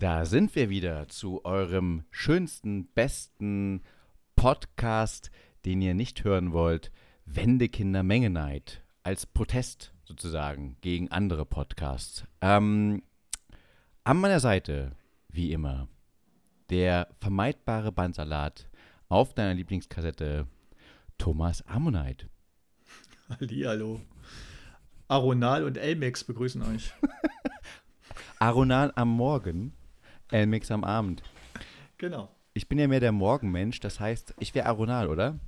Da sind wir wieder zu eurem schönsten, besten Podcast, den ihr nicht hören wollt. Wendekinder Mengeneid. Als Protest sozusagen gegen andere Podcasts. Ähm, an meiner Seite, wie immer, der vermeidbare Bandsalat auf deiner Lieblingskassette, Thomas Ammonite. Hallihallo. Aronal und Elmex begrüßen euch. Aronal am Morgen, Elmix am Abend. Genau. Ich bin ja mehr der Morgenmensch, das heißt, ich wäre Aronal, oder?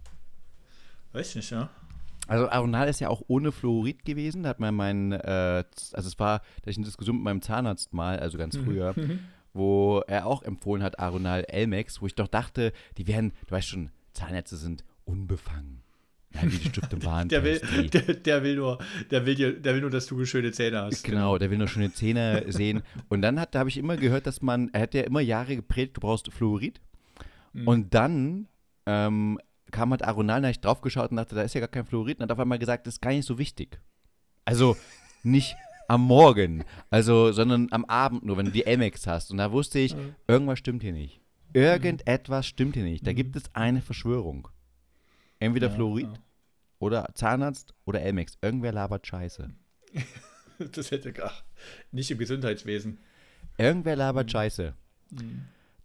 Weiß nicht, ja. Also Aronal ist ja auch ohne Fluorid gewesen. Da hat man meinen, äh, also es war, da ich eine Diskussion mit meinem Zahnarzt mal, also ganz Mhm. früher, wo er auch empfohlen hat, Aronal Elmex, wo ich doch dachte, die wären, du weißt schon, Zahnärzte sind unbefangen. Ja, wie die Stift im Warentest. Der will, der, der will nur, der will dir, der will nur, dass du schöne Zähne hast. Genau, der will nur schöne Zähne sehen. Und dann hat, da habe ich immer gehört, dass man, er hat ja immer Jahre gepredigt, du brauchst Fluorid. Mhm. Und dann ähm, kam halt Aronal, da hab ich drauf geschaut und dachte, da ist ja gar kein Fluorid. Und hat auf einmal gesagt, das ist gar nicht so wichtig. Also nicht am Morgen, also, sondern am Abend nur, wenn du die Amex hast. Und da wusste ich, Mhm. irgendwas stimmt hier nicht. Irgendetwas stimmt hier nicht. Da gibt es eine Verschwörung. Entweder Ja, Fluorid oder Zahnarzt oder Elmex. Irgendwer labert Scheiße. ja. Das hätte gar nicht im Gesundheitswesen. Irgendwer Mhm. labert Scheiße.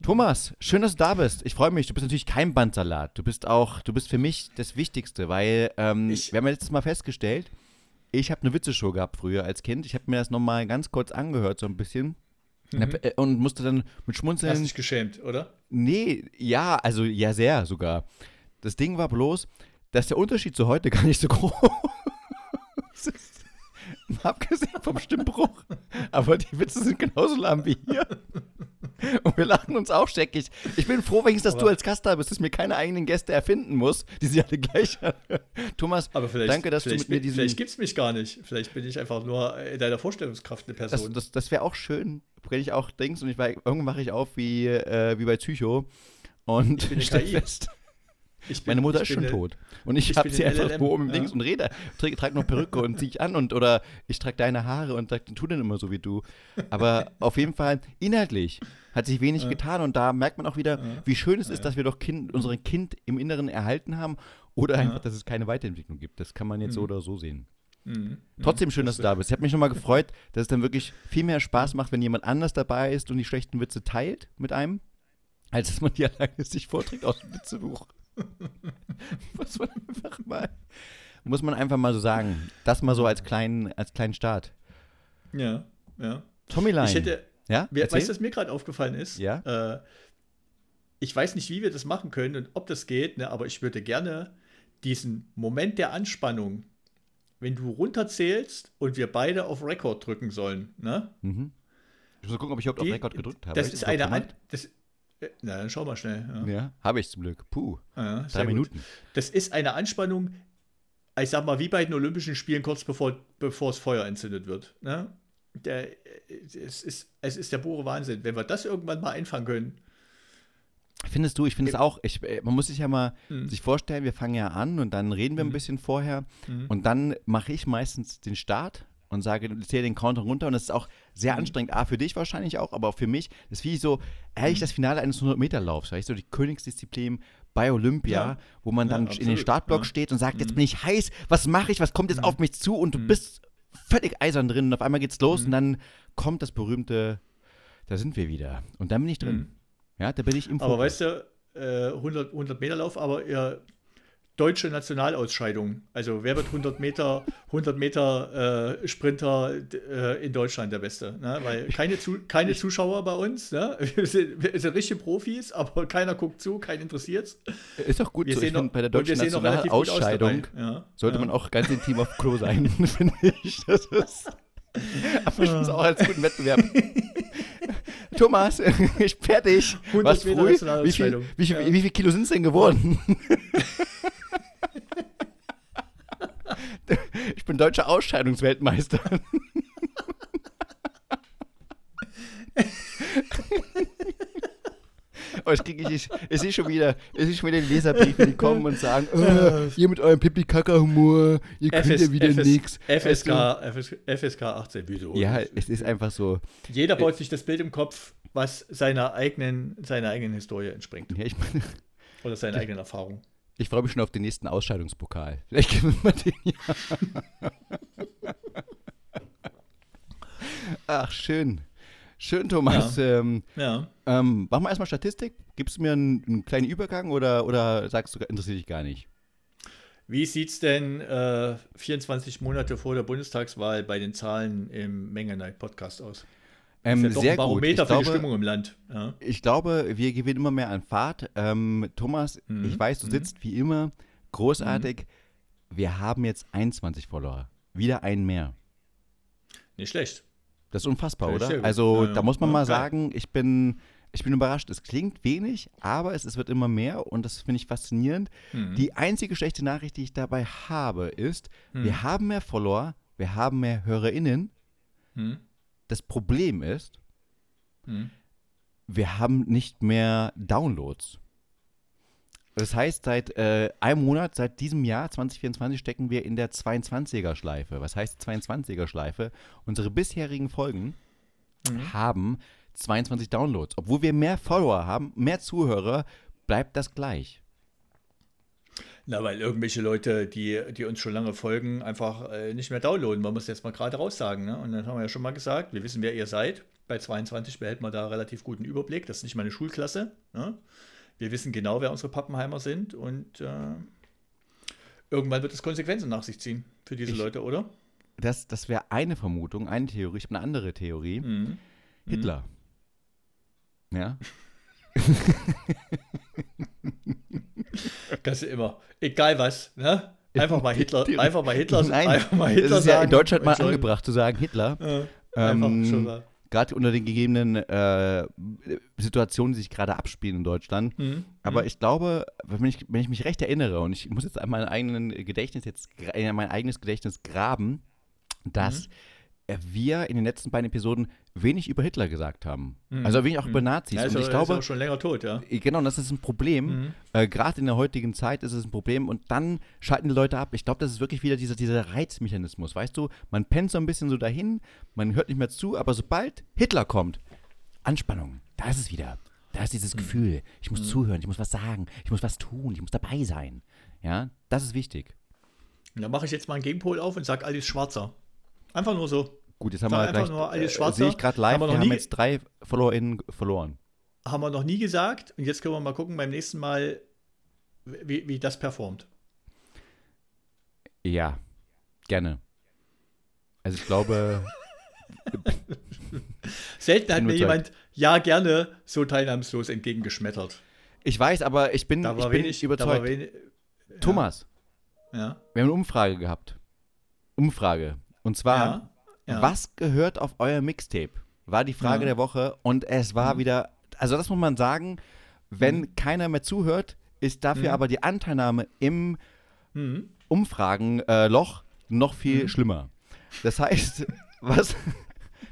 Thomas, schön, dass du da bist. Ich freue mich. Du bist natürlich kein Bandsalat. Du bist auch, du bist für mich das Wichtigste, weil ähm, Ich- wir haben ja letztes Mal festgestellt, ich habe eine Witzeshow gehabt früher als Kind. Ich habe mir das nochmal ganz kurz angehört, so ein bisschen. Und hab, äh, Und musste dann mit Mhm. Hast Schmunzeln. dich geschämt, oder? Nee, ja, also ja, sehr sogar. Das Ding war bloß, dass der Unterschied zu heute gar nicht so groß ist. Abgesehen vom Stimmbruch. Aber die Witze sind genauso lahm wie hier. Und wir lachen uns auch scheckig. Ich bin froh, wenigstens, dass Aber- du als Gast da bist, dass ich mir keine eigenen Gäste erfinden muss, die sie alle gleich anhören. Thomas, danke, dass du mit mir diesen. Vielleicht gibt es mich gar nicht. Vielleicht bin ich einfach nur in deiner Vorstellungskraft eine Das, Person. das, das wäre auch schön, wenn ich auch denkst und ich war, irgendwann mache ich auf wie, äh, wie bei Psycho und Ich bin eine KI. fest, bin- Meine Mutter ist schon eine- tot. Und ich, ich habe sie in einfach LLM, wo um ja. links und rede. Trage, trage noch Perücke und ziehe ich an und oder ich trage deine Haare und sag, tu denn immer so wie du. Aber auf jeden Fall, inhaltlich hat sich wenig Ja. getan und da merkt man auch wieder, Ja. wie schön es ist, dass wir doch kind, unseren Kind im Inneren erhalten haben oder einfach, dass es keine Weiterentwicklung gibt. Das kann man jetzt so Mhm. oder so sehen. Mhm. Trotzdem schön, dass du da bist. Ich habe mich nochmal gefreut, dass es dann wirklich viel mehr Spaß macht, wenn jemand anders dabei ist und die schlechten Witze teilt mit einem, als dass man die alleine sich vorträgt aus dem Witzebuch. muss man einfach mal, muss man einfach mal so sagen. Das mal so als kleinen, als kleinen Start. Ja, ja. Tommy Line. Ich hätte, ja? wer, weißt du, was mir gerade aufgefallen ist? Ja? Äh, ich weiß nicht, wie wir das machen können und ob das geht, ne, aber ich würde gerne diesen Moment der Anspannung, wenn du runterzählst und wir beide auf Record drücken sollen, ne? mhm. Ich muss mal gucken, ob ich überhaupt Die- auf Rekord gedrückt habe. Das ist eine An das, Na, dann schau mal schnell. Ja. Ja, habe ich zum Glück. Puh, Ja, drei gut. Minuten. Das ist eine Anspannung, ich sag mal, wie bei den Olympischen Spielen kurz bevor, bevor das Feuer entzündet wird. Ne? Der, es, ist, es ist der pure Wahnsinn. Wenn wir das irgendwann mal einfangen können. Findest du, ich finde es auch, ich, äh, man muss sich ja mal Mhm. sich vorstellen, wir fangen ja an und dann reden wir ein Mhm. bisschen vorher Mhm. und dann mache ich meistens den Start und sage, zähle den Counter runter und das ist auch sehr Mhm. anstrengend, A, für dich wahrscheinlich auch, aber auch für mich, das ist wie so, ehrlich, Mhm. das Finale eines 100-Meter-Laufs, weißt du, die Königsdisziplin bei Olympia, Ja. wo man Ja, dann in den. Startblock Ja. steht und sagt, jetzt Mhm. bin ich heiß, was mache ich, was kommt jetzt Mhm. auf mich zu und du Mhm. bist völlig eisern drin und auf einmal geht's los und dann kommt das berühmte, da sind wir wieder und dann bin ich drin. Ja, da bin ich im Aber Fokus. weißt du, äh, 100, 100 Meter Lauf, aber deutsche Nationalausscheidung. Also wer wird 100 Meter, 100 Meter äh, Sprinter äh, in Deutschland der Beste? Ne? Weil keine, zu, keine Zuschauer bei uns. Ne? Wir, sind, wir sind richtige Profis, aber keiner guckt zu, keinen interessiert's. Ist doch gut Wir so, ich sehen noch, finde, bei der deutschen noch Nationalausscheidung. Ja, sollte ja. man auch ganz intim auf Klo sein, finde ich. Das ist, aber ich finde es auch als guten Wettbewerb. Thomas, ich fertig. 100 Was früh? Wie viel, Nationalausscheidung. wie, viel, Ja. wie viel Kilo sind es denn geworden? Ich bin deutscher Ausscheidungsweltmeister. Oh, ich kriege ich, ich sehe schon wieder, ich sehe schon wieder die Leserbriefe, die kommen und sagen, äh, ihr mit eurem Pipi-Kaka-Humor, ihr könnt ja wieder nix. FSK, FSK, FSK 18, wieso? Ja, es ist einfach so. Jeder baut sich das Bild im Kopf, was seiner eigenen, seiner eigenen Historie entspringt. Ja, ich, Oder seiner eigenen Erfahrung. Ich freue mich schon auf den nächsten Ausscheidungspokal. Vielleicht gewinnen wir den ja. Ach, schön. Schön, Thomas. Ähm, Ja. ähm, machen wir erstmal Statistik. Gibst du mir einen, einen kleinen Übergang oder, oder sagst du, interessiert dich gar nicht? Wie sieht es denn äh, 24 Monate vor der Bundestagswahl bei den Zahlen im Menge Night Podcast aus? Ähm, ist ja sehr ein Barometer gut. für Ich die glaube, Stimmung im Land. Ja. Ich glaube, wir gewinnen immer mehr an Fahrt. Ähm, Thomas, Mhm. ich weiß, du Mhm. sitzt wie immer großartig. Wir haben jetzt 21 Follower. Wieder einen mehr. Nicht schlecht. Das ist unfassbar, oder? Also, Ja, da muss man mal sagen, ich bin, ich bin überrascht. Es klingt wenig, aber es, es wird immer mehr und das finde ich faszinierend. Mhm. Die einzige schlechte Nachricht, die ich dabei habe, ist, Mhm. wir haben mehr Follower, wir haben mehr HörerInnen. Das Problem ist, Mhm. wir haben nicht mehr Downloads. Das heißt, seit äh, einem Monat, seit diesem Jahr 2024, stecken wir in der 22er-Schleife. Was heißt 22er-Schleife? Unsere bisherigen Folgen Mhm. haben 22 Downloads. Obwohl wir mehr Follower haben, mehr Zuhörer, bleibt das gleich. Na, weil irgendwelche Leute, die, die uns schon lange folgen, einfach äh, nicht mehr downloaden. Man muss jetzt mal gerade raussagen. Ne? Und dann haben wir ja schon mal gesagt, wir wissen, wer ihr seid. Bei 22 behält man da relativ guten Überblick. Das ist nicht meine Schulklasse. Ne? Wir wissen genau, wer unsere Pappenheimer sind. Und äh, irgendwann wird es Konsequenzen nach sich ziehen für diese Ich- Leute, oder? Das, das wäre eine Vermutung, eine Theorie. Ich habe eine andere Theorie. Mhm. Hitler. Ja? Kannst du immer. Egal was, ne? Einfach mal Hitler, einfach mal Hitler, Nein, einfach mal Hitler ist ja in sagen Deutschland mal angebracht zu sagen, Hitler. Äh, einfach Ähm, schon mal. Gerade unter den gegebenen äh, Situationen, die sich gerade abspielen in Deutschland. Mhm. Aber ich glaube, wenn ich, wenn ich mich recht erinnere, und ich muss jetzt an meinem eigenen Gedächtnis jetzt, in mein eigenes Gedächtnis graben, dass äh, wir in den letzten beiden Episoden wenig über Hitler gesagt haben. Mhm. Also wenig auch Mhm. über Nazis. Ja, und auch- ich glaube, ist auch schon länger tot, ja. äh, Genau, das ist ein Problem. Mhm. Äh, Gerade in der heutigen Zeit ist es ein Problem. Und dann schalten die Leute ab. Ich glaube, das ist wirklich wieder dieser, dieser Reizmechanismus. Weißt du, man pennt so ein bisschen so dahin, man hört nicht mehr zu, aber sobald Hitler kommt, Anspannung, da ist es wieder. Da ist dieses Gefühl, ich muss zuhören, ich muss was sagen, ich muss was tun, ich muss dabei sein. Ja, das ist wichtig. Und dann mache ich jetzt mal einen Gegenpol auf und sage Alice Schwarzer. Einfach nur so. Gut, jetzt haben wir gleich, nur Alice äh, Schwarzer. sehe ich gerade live, Haben wir wir noch haben nie- jetzt drei FollowerInnen verloren. Haben wir noch nie gesagt. Und jetzt können wir mal gucken beim nächsten Mal, wie, wie das performt. Ja, gerne. Also ich glaube, Selten hat mir überzeugt. jemand ja gerne so teilnahmslos entgegengeschmettert. ich weiß, aber ich bin, Da ich bin wenig, überzeugt. Wenig, Thomas, ja, wir haben eine Umfrage gehabt. Umfrage. Und zwar, ja, ja. was gehört auf euer Mixtape? War die Frage Ja. der Woche und es war Mhm. wieder, also das muss man sagen, wenn keiner mehr zuhört, ist dafür Mhm. aber die Anteilnahme im Mhm. Umfragenloch noch viel Mhm. schlimmer. Das heißt, was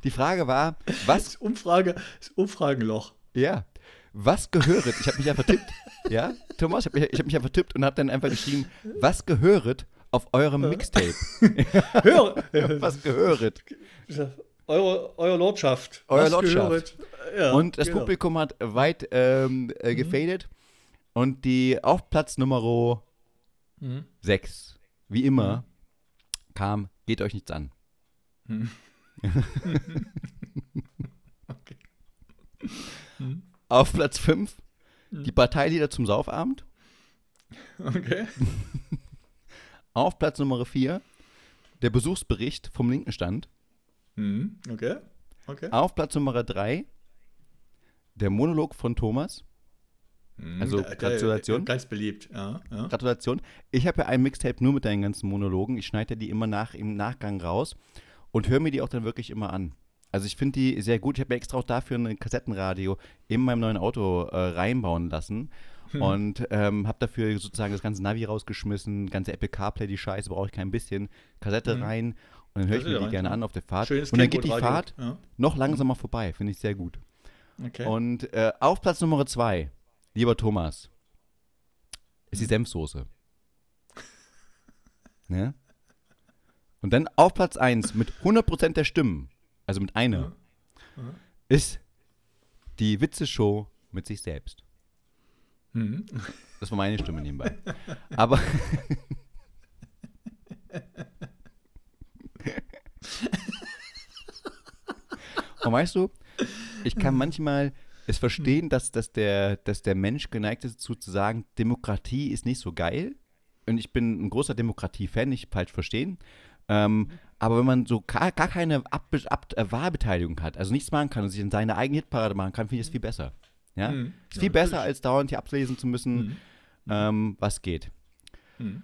die Frage war, was Das Umfrage, das Umfragenloch. Ja. Was gehöret? Ich habe mich ja vertippt. Ja, Thomas, ich habe mich, ich hab mich ja vertippt und habe dann einfach geschrieben, was gehöret auf eurem Mixtape? Hör, Was gehöret? eure, eure Lordschaft. Euer Was Lordschaft. Ja, Und das genau. Publikum hat weit ähm, äh, gefadet. Und die auf Platz Nummer Mhm. 6, wie immer, kam, geht euch nichts an. Mhm. okay. Mhm. Auf Platz 5, die Parteilieder zum Saufabend. okay. Auf Platz Nummer 4, der Besuchsbericht vom linken Stand. Mhm. Okay. Okay. Auf Platz Nummer 3 der Monolog von Thomas. Mhm. also Der- der- Gratulation. Ganz beliebt, ja. ja. Gratulation. Ich habe ja ein Mixtape nur mit deinen ganzen Monologen. Ich schneide die immer nach im Nachgang raus und höre mir die auch dann wirklich immer an. Also ich finde die sehr gut. Ich habe mir extra auch dafür ein Kassettenradio in meinem neuen Auto äh, reinbauen lassen. Hm. Und ähm, habe dafür sozusagen das ganze Navi rausgeschmissen, ganze Apple CarPlay, die Scheiße, brauche ich kein bisschen. Kassette Hm. rein und dann höre ich mir die rein, gerne an auf der Fahrt. Schönes und dann geht die Kleinboot-Radio. Fahrt Ja. noch langsamer vorbei, finde ich sehr gut. Okay. Und äh, auf Platz Nummer zwei, lieber Thomas, ist die Senfsoße. ne? Und dann auf Platz 1 mit 100% der Stimmen, also mit einer, Ja. Ja. ist Die Witzeshow mit sich selbst. Mhm. Das war meine Stimme nebenbei. Aber. Und weißt du, ich kann manchmal es verstehen, dass, dass, der, dass der Mensch geneigt ist zu sagen, Demokratie ist nicht so geil. Und ich bin ein großer Demokratie-Fan, nicht falsch verstehen. Ähm, aber wenn man so gar, gar keine Ab Ab Wahlbeteiligung hat, also nichts machen kann und sich in seine eigene Hitparade machen kann, finde ich das viel besser. Ja? Mhm. Ist viel Ja, besser, als dauernd hier ablesen zu müssen, Mhm. ähm, was geht. Mhm.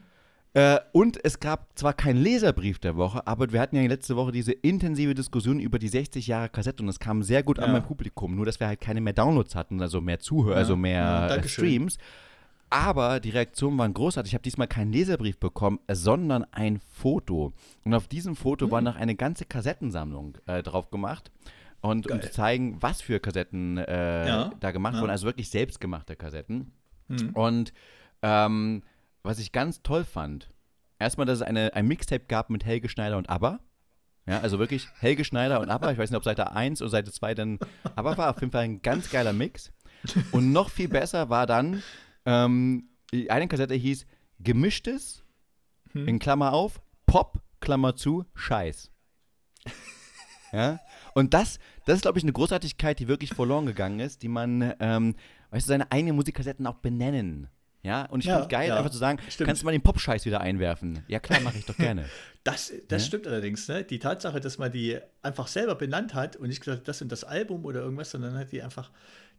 Äh, und es gab zwar keinen Leserbrief der Woche, aber wir hatten ja letzte Woche diese intensive Diskussion über die 60 Jahre Kassette und es kam sehr gut an Ja. beim Publikum. Nur, dass wir halt keine mehr Downloads hatten, also mehr Zuhörer, Ja, also ja, mehr Dankeschön. Streams. Aber die Reaktionen waren großartig. Ich habe diesmal keinen Leserbrief bekommen, äh, sondern ein Foto. Und auf diesem Foto Hm. war noch eine ganze Kassettensammlung äh, drauf gemacht. Und um zu zeigen, was für Kassetten äh, Ja, da gemacht ja. wurden, also wirklich selbstgemachte Kassetten. Mhm. Und ähm, was ich ganz toll fand, erstmal, dass es eine, ein Mixtape gab mit Helge Schneider und ABBA. Ja, also wirklich Helge Schneider und ABBA. Ich weiß nicht, ob Seite 1 oder Seite 2 dann ABBA war. Auf jeden Fall ein ganz geiler Mix. Und noch viel besser war dann, ähm, eine Kassette hieß Gemischtes, Hm. in Klammer auf, Pop, Klammer zu, Scheiß. Ja, und das, das ist, glaube ich, eine Großartigkeit, die wirklich verloren gegangen ist, die man, ähm, weißt du, seine eigenen Musikkassetten auch benennen. Ja, und ich Ja, finde es geil, ja, einfach zu sagen, stimmt. kannst du mal den Pop-Scheiß wieder einwerfen? Ja, klar, mache ich doch gerne. Das, das Ja. stimmt allerdings, ne? Die Tatsache, dass man die einfach selber benannt hat und nicht gesagt, das und das Album oder irgendwas, sondern hat die einfach.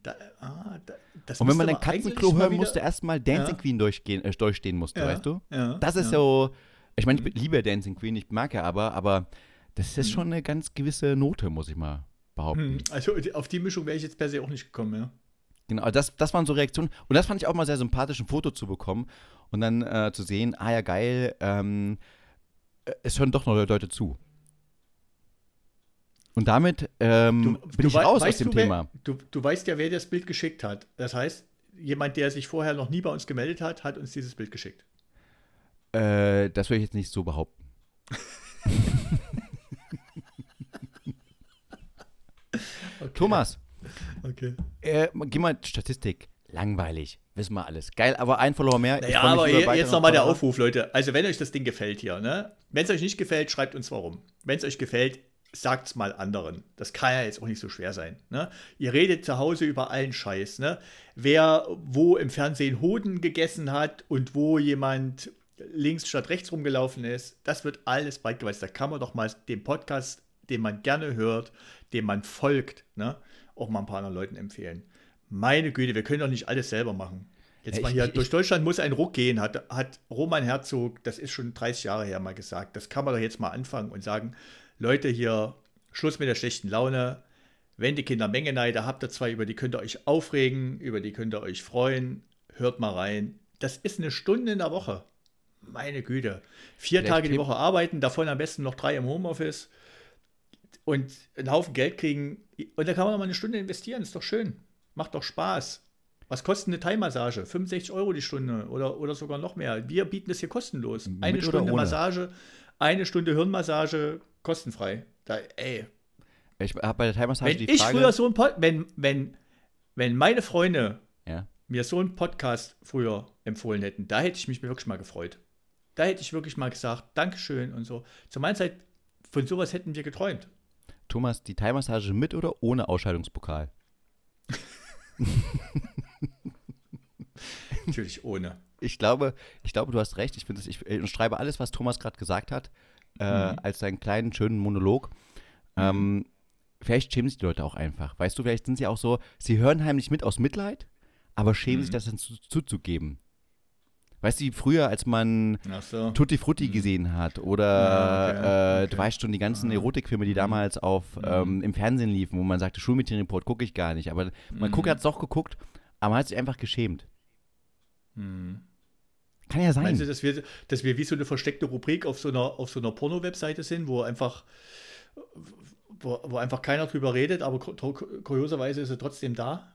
Da, ah, da, das Und wenn man dann Katzenklo hören wieder- musste, erstmal Dancing. Queen durchgehen, äh, durchstehen musste, weißt du? ja, Das ist ja. So, ich meine, ich liebe Dancing Queen, ich mag ja aber, aber das ist Mhm. schon eine ganz gewisse Note, muss ich mal behaupten. Hm, Also auf die Mischung wäre ich jetzt per se auch nicht gekommen, ja. Genau, das, das waren so Reaktionen. Und das fand ich auch mal sehr sympathisch, ein Foto zu bekommen und dann äh, zu sehen, ah ja, geil, ähm, äh, es hören doch noch Leute zu. Und damit ähm, bin ich wei- raus aus dem du, wer- Thema. Du, du weißt ja, wer das Bild geschickt hat. Das heißt, jemand, der sich vorher noch nie bei uns gemeldet hat, hat uns dieses Bild geschickt. Äh, das würde ich jetzt nicht so behaupten. Okay. Thomas, Okay. äh, geh mal Statistik. Langweilig, wissen wir alles. Geil, aber ein Follower mehr. Naja, aber jetzt nochmal der. Aufruf, Leute. Also, wenn euch das Ding gefällt hier, ne? Wenn es euch nicht gefällt, schreibt uns warum. Wenn es euch gefällt, sagt es mal anderen. Das kann ja jetzt auch nicht so schwer sein. Ne? Ihr redet zu Hause über allen Scheiß. Ne? Wer wo im Fernsehen Hoden gegessen hat und wo jemand links statt rechts rumgelaufen ist, das wird alles breit gewalzt. Da kann man doch mal den Podcast, den man gerne hört, dem man folgt, ne? auch mal ein paar anderen Leuten empfehlen. Meine Güte, wir können doch nicht alles selber machen. Jetzt Ja, mal hier, ich- durch Deutschland muss ein Ruck gehen, hat, hat Roman Herzog, das ist schon 30 Jahre her, mal gesagt. Das kann man doch jetzt mal anfangen und sagen, Leute, hier, Schluss mit der schlechten Laune. Wenn die Kinder Menge Neide habt ihr zwei, über die könnt ihr euch aufregen, über die könnt ihr euch freuen. Hört mal rein. Das ist eine Stunde in der Woche. Meine Güte. Vier Vielleicht Tage die Woche arbeiten, davon am besten noch drei im Homeoffice und einen Haufen Geld kriegen. Und da kann man noch mal eine Stunde investieren. Ist doch schön. Macht doch Spaß. Was kostet eine Thai-Massage? 65 Euro die Stunde oder, oder sogar noch mehr. Wir bieten das hier kostenlos. Mit Eine oder Stunde? Massage, eine Stunde Hirnmassage, kostenfrei. Da, ey, Ich habe bei der Time Massage wenn die ich Frage. früher so ein Pod, wenn, wenn, wenn meine Freunde ja. mir so einen Podcast früher empfohlen hätten, da hätte ich mich wirklich mal gefreut. Da hätte ich wirklich mal gesagt, Dankeschön und so. Zu meiner Zeit, von sowas hätten wir geträumt. Thomas, die Time Massage mit oder ohne Ausscheidungspokal? Natürlich ohne. Ich glaube, ich glaube, du hast recht. Ich finde es, ich äh, schreibe alles, was Thomas gerade gesagt hat, äh, Mhm. als einen kleinen, schönen Monolog. Ähm, vielleicht schämen sich die Leute auch einfach. Weißt du, vielleicht sind sie auch so, sie hören heimlich mit aus Mitleid, aber schämen Mhm. sich das dann zu, zuzugeben. Weißt du, früher, als man so. Tutti Frutti gesehen hat oder Ja, okay, äh, okay. du weißt schon, die ganzen Ah. Erotikfilme, die damals auf ähm, im Fernsehen liefen, wo man sagte, Schulmädchenreport gucke ich gar nicht. Aber man Mhm. guckt, hat es doch geguckt, aber man hat sich einfach geschämt. Hm. Kann ja sein. Meinst du, dass wir, dass wir wie so eine versteckte Rubrik auf so einer, auf so einer Porno-Webseite sind, wo einfach, wo, wo einfach keiner drüber redet, aber kur- kurioserweise ist er trotzdem da?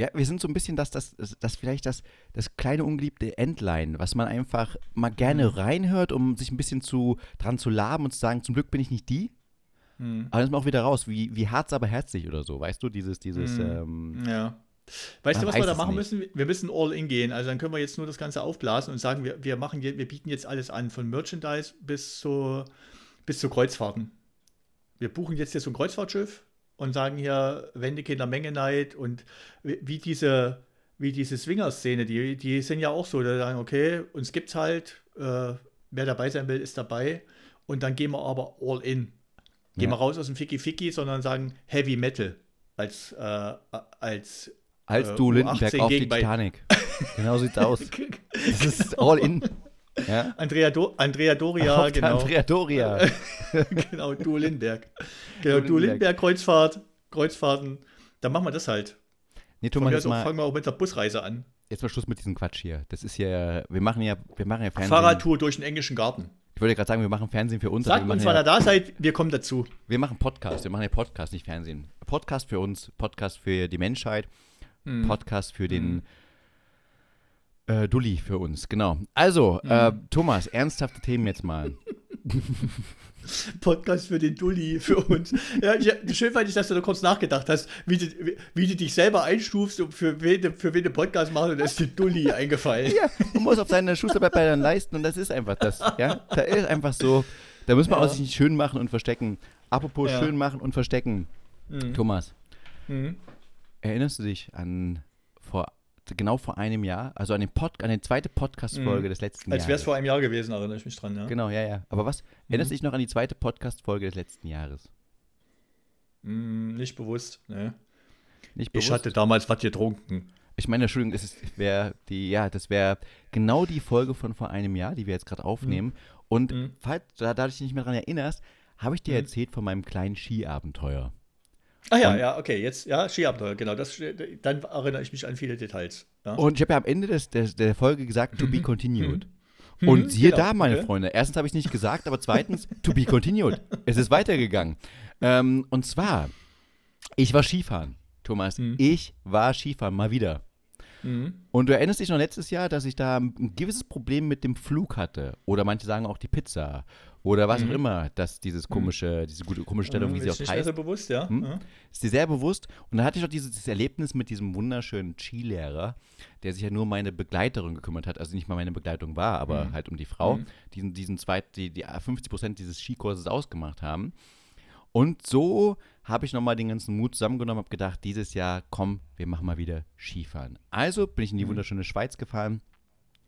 Ja, wir sind so ein bisschen das, das, das, das vielleicht das, das kleine ungeliebte Endline, was man einfach mal gerne Mhm. reinhört, um sich ein bisschen zu dran zu laben und zu sagen, zum Glück bin ich nicht die. Mhm. Aber dann ist man auch wieder raus, wie, wie Harz aber herzlich oder so, weißt du, dieses, dieses, mhm. ähm, ja. Weißt du, was wir da machen müssen? Wir müssen all in gehen. Also dann können wir jetzt nur das Ganze aufblasen und sagen, wir, wir machen wir bieten jetzt alles an, von Merchandise bis zu, bis zu Kreuzfahrten. Wir buchen jetzt hier so ein Kreuzfahrtschiff und sagen hier Wendekinder Menge Night und wie diese, wie diese Swinger-Szene, die, die sind ja auch so, da sagen, okay, uns gibt's halt, äh, wer dabei sein will, ist dabei. Und dann gehen wir aber all in. Gehen ja. wir raus aus dem Ficky Ficky, sondern sagen Heavy Metal als, äh, als als äh, du Lindenberg auf die Titanic. genau sieht's aus. Das ist all in. Ja? Andrea, Do Andrea Doria, auf genau. Andrea Doria. genau, du Lindenberg. Genau, du Lindenberg, Kreuzfahrt, Kreuzfahrten. Dann machen wir das halt. Nee, Thomas, jetzt mal, fangen wir auch mit der Busreise an. Jetzt mal Schluss mit diesem Quatsch hier. Das ist ja, wir machen ja, wir machen ja Fernsehen. Fahrradtour durch den englischen Garten. Ich wollte gerade sagen, wir machen Fernsehen für uns. Sagt uns, wann ihr da seid, wir kommen dazu. Wir machen Podcast, wir machen ja Podcast, nicht Fernsehen. Podcast für uns, Podcast für die Menschheit. Mhm. Podcast für den mhm. Äh, Dulli für uns, genau. Also, mhm. äh, Thomas, ernsthafte Themen jetzt mal. Podcast für den Dulli, für uns. Ja, ich, schön fand ich, dass du da kurz nachgedacht hast, wie du, wie, wie du dich selber einstufst und für wen, für wen du Podcast machst und da ist dir Dulli eingefallen. Ja, man muss auf seine Schusterarbeit dann leisten und das ist einfach das. Ja, da ist einfach so, da muss man ja. auch sich nicht schön machen und verstecken. Apropos ja. schön machen und verstecken. Mhm. Thomas, mhm. Erinnerst du dich an vor genau vor einem Jahr, also an, den Pod, an die zweite Podcast-Folge mhm. des letzten Jahres. Als wäre es vor einem Jahr gewesen, erinnere ich mich dran, ja. Genau, ja, ja. Aber was, erinnerst du mhm. dich noch an die zweite Podcast-Folge des letzten Jahres? Mm, nicht bewusst, ne. Nicht bewusst. Ich hatte damals was getrunken. Ich meine, Entschuldigung, das wäre die, ja, das wäre genau die Folge von vor einem Jahr, die wir jetzt gerade aufnehmen. Mhm. Und mhm. falls du da dich nicht mehr daran erinnerst, habe ich dir mhm. erzählt von meinem kleinen Skiabenteuer. Ah ja, und, ja, okay, jetzt, ja, Skiabenteuer, genau, das, dann erinnere ich mich an viele Details. Ja. Und ich habe ja am Ende des, des, der Folge gesagt, to be mhm. continued. Mhm. Und mhm, siehe genau, da, meine okay. Freunde, erstens habe ich es nicht gesagt, aber zweitens, to be continued. Es ist weitergegangen. Ähm, und zwar, ich war Skifahren, Thomas. Mhm. Ich war Skifahren, mal wieder. Mhm. Und du erinnerst dich noch letztes Jahr, dass ich da ein gewisses Problem mit dem Flug hatte. Oder manche sagen auch die Pizza. Oder was mhm. auch immer, dass dieses mhm. komische, diese gute komische Stellung, wie sie auch heißt. Ist dir bewusst, ja. Hm? ja. Ist dir sehr bewusst. Und dann hatte ich auch dieses, dieses Erlebnis mit diesem wunderschönen Skilehrer, der sich ja nur um meine Begleiterin gekümmert hat. Also nicht mal meine Begleitung war, aber mhm. halt um die Frau, mhm. diesen, diesen zweit, die, die 50 Prozent dieses Skikurses ausgemacht haben. Und so habe ich nochmal den ganzen Mut zusammengenommen, habe gedacht, dieses Jahr, komm, wir machen mal wieder Skifahren. Also bin ich in die mhm. wunderschöne Schweiz gefahren,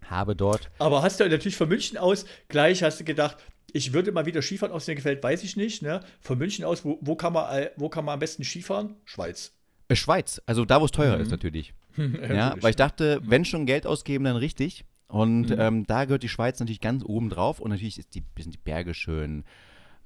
habe dort. Aber hast du natürlich von München aus gleich hast du gedacht, ich würde mal wieder Skifahren aus der gefällt, weiß ich nicht. Ne? Von München aus, wo, wo, kann man, wo kann man am besten Skifahren? Schweiz. Äh, Schweiz, also da, wo es teuer mhm. ist natürlich. ja, weil ich dachte, wenn schon Geld ausgeben, dann richtig. Und mhm. ähm, da gehört die Schweiz natürlich ganz oben drauf. Und natürlich ist die, sind die Berge schön.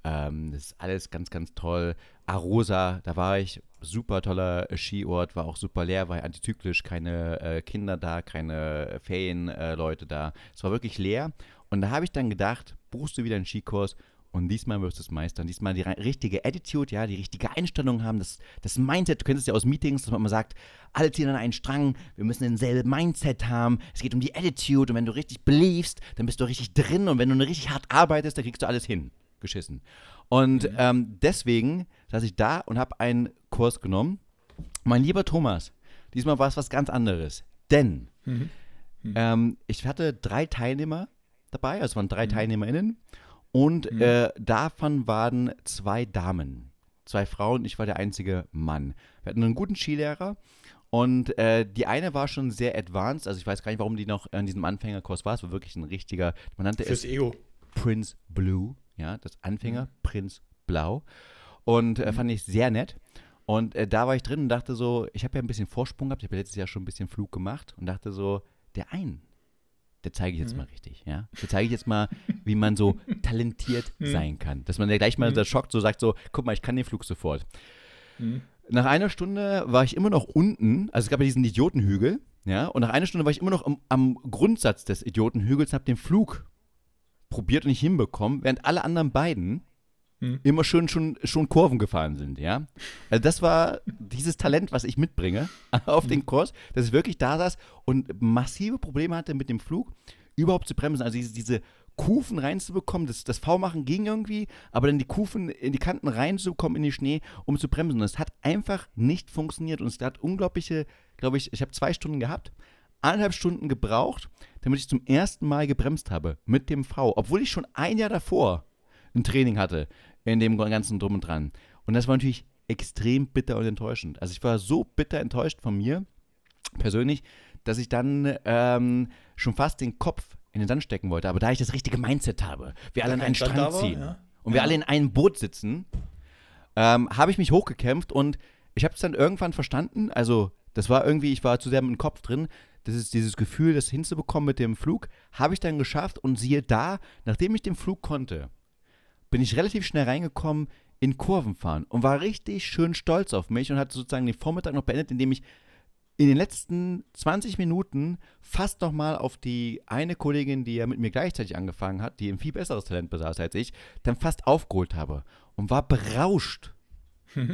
Ähm, das ist alles ganz, ganz toll. Arosa, da war ich. Super toller Skiort, war auch super leer, war antizyklisch, keine äh, Kinder da, keine Ferienleute äh, da. Es war wirklich leer. Und da habe ich dann gedacht, buchst du wieder einen Skikurs und diesmal wirst du es meistern. Diesmal die richtige Attitude, ja, die richtige Einstellung haben, das, das Mindset. Du kennst es ja aus Meetings, dass man immer sagt, alle ziehen an einen Strang, wir müssen denselben Mindset haben. Es geht um die Attitude und wenn du richtig beliefst, dann bist du richtig drin und wenn du richtig hart arbeitest, dann kriegst du alles hin geschissen. Und mhm. ähm, deswegen saß ich da und habe einen Kurs genommen. Mein lieber Thomas, diesmal war es was ganz anderes. Denn mhm. Mhm. Ähm, ich hatte drei Teilnehmer dabei, also es waren drei mhm. TeilnehmerInnen. Und mhm. äh, davon waren zwei Damen, zwei Frauen, ich war der einzige Mann. Wir hatten einen guten Skilehrer und äh, die eine war schon sehr advanced, also ich weiß gar nicht, warum die noch an diesem Anfängerkurs war. Es war wirklich ein richtiger, man nannte Fürs es Ego. Prince Blue ja, das Anfänger, mhm. Prinz Blau. Und äh, mhm. fand ich sehr nett. Und äh, da war ich drin und dachte so, ich habe ja ein bisschen Vorsprung gehabt, ich habe letztes Jahr schon ein bisschen Flug gemacht und dachte so, der einen, der zeige ich jetzt mhm. mal richtig, ja. Der zeige ich jetzt mal, wie man so talentiert mhm. sein kann. Dass man ja gleich mal mhm. der Schock so sagt, so, guck mal, ich kann den Flug sofort. Mhm. Nach einer Stunde war ich immer noch unten, also es gab ja diesen Idiotenhügel, ja, und nach einer Stunde war ich immer noch am, am Grundsatz des Idiotenhügels und habe den Flug probiert und nicht hinbekommen, während alle anderen beiden hm. immer schön schon, schon Kurven gefahren sind, ja. Also das war dieses Talent, was ich mitbringe auf hm. den Kurs, dass ich wirklich da saß und massive Probleme hatte mit dem Flug, überhaupt zu bremsen. Also diese, diese Kufen reinzubekommen. Das, das V-Machen ging irgendwie, aber dann die Kufen in die Kanten reinzubekommen in den Schnee, um zu bremsen. Und es hat einfach nicht funktioniert. Und es hat unglaubliche, glaube ich, ich habe zwei Stunden gehabt, eineinhalb Stunden gebraucht, damit ich zum ersten Mal gebremst habe mit dem V. Obwohl ich schon ein Jahr davor ein Training hatte in dem ganzen Drum und Dran. Und das war natürlich extrem bitter und enttäuschend. Also ich war so bitter enttäuscht von mir persönlich, dass ich dann ähm, schon fast den Kopf in den Sand stecken wollte. Aber da ich das richtige Mindset habe, wir alle an einen Strang war, ziehen ja. und wir ja. alle in einem Boot sitzen, ähm, habe ich mich hochgekämpft und ich habe es dann irgendwann verstanden. Also das war irgendwie, ich war zu sehr im Kopf drin. Das ist dieses Gefühl, das hinzubekommen mit dem Flug, habe ich dann geschafft und siehe da, nachdem ich den Flug konnte, bin ich relativ schnell reingekommen in Kurven fahren und war richtig schön stolz auf mich und hatte sozusagen den Vormittag noch beendet, indem ich in den letzten 20 Minuten fast nochmal auf die eine Kollegin, die ja mit mir gleichzeitig angefangen hat, die ein viel besseres Talent besaß als ich, dann fast aufgeholt habe und war berauscht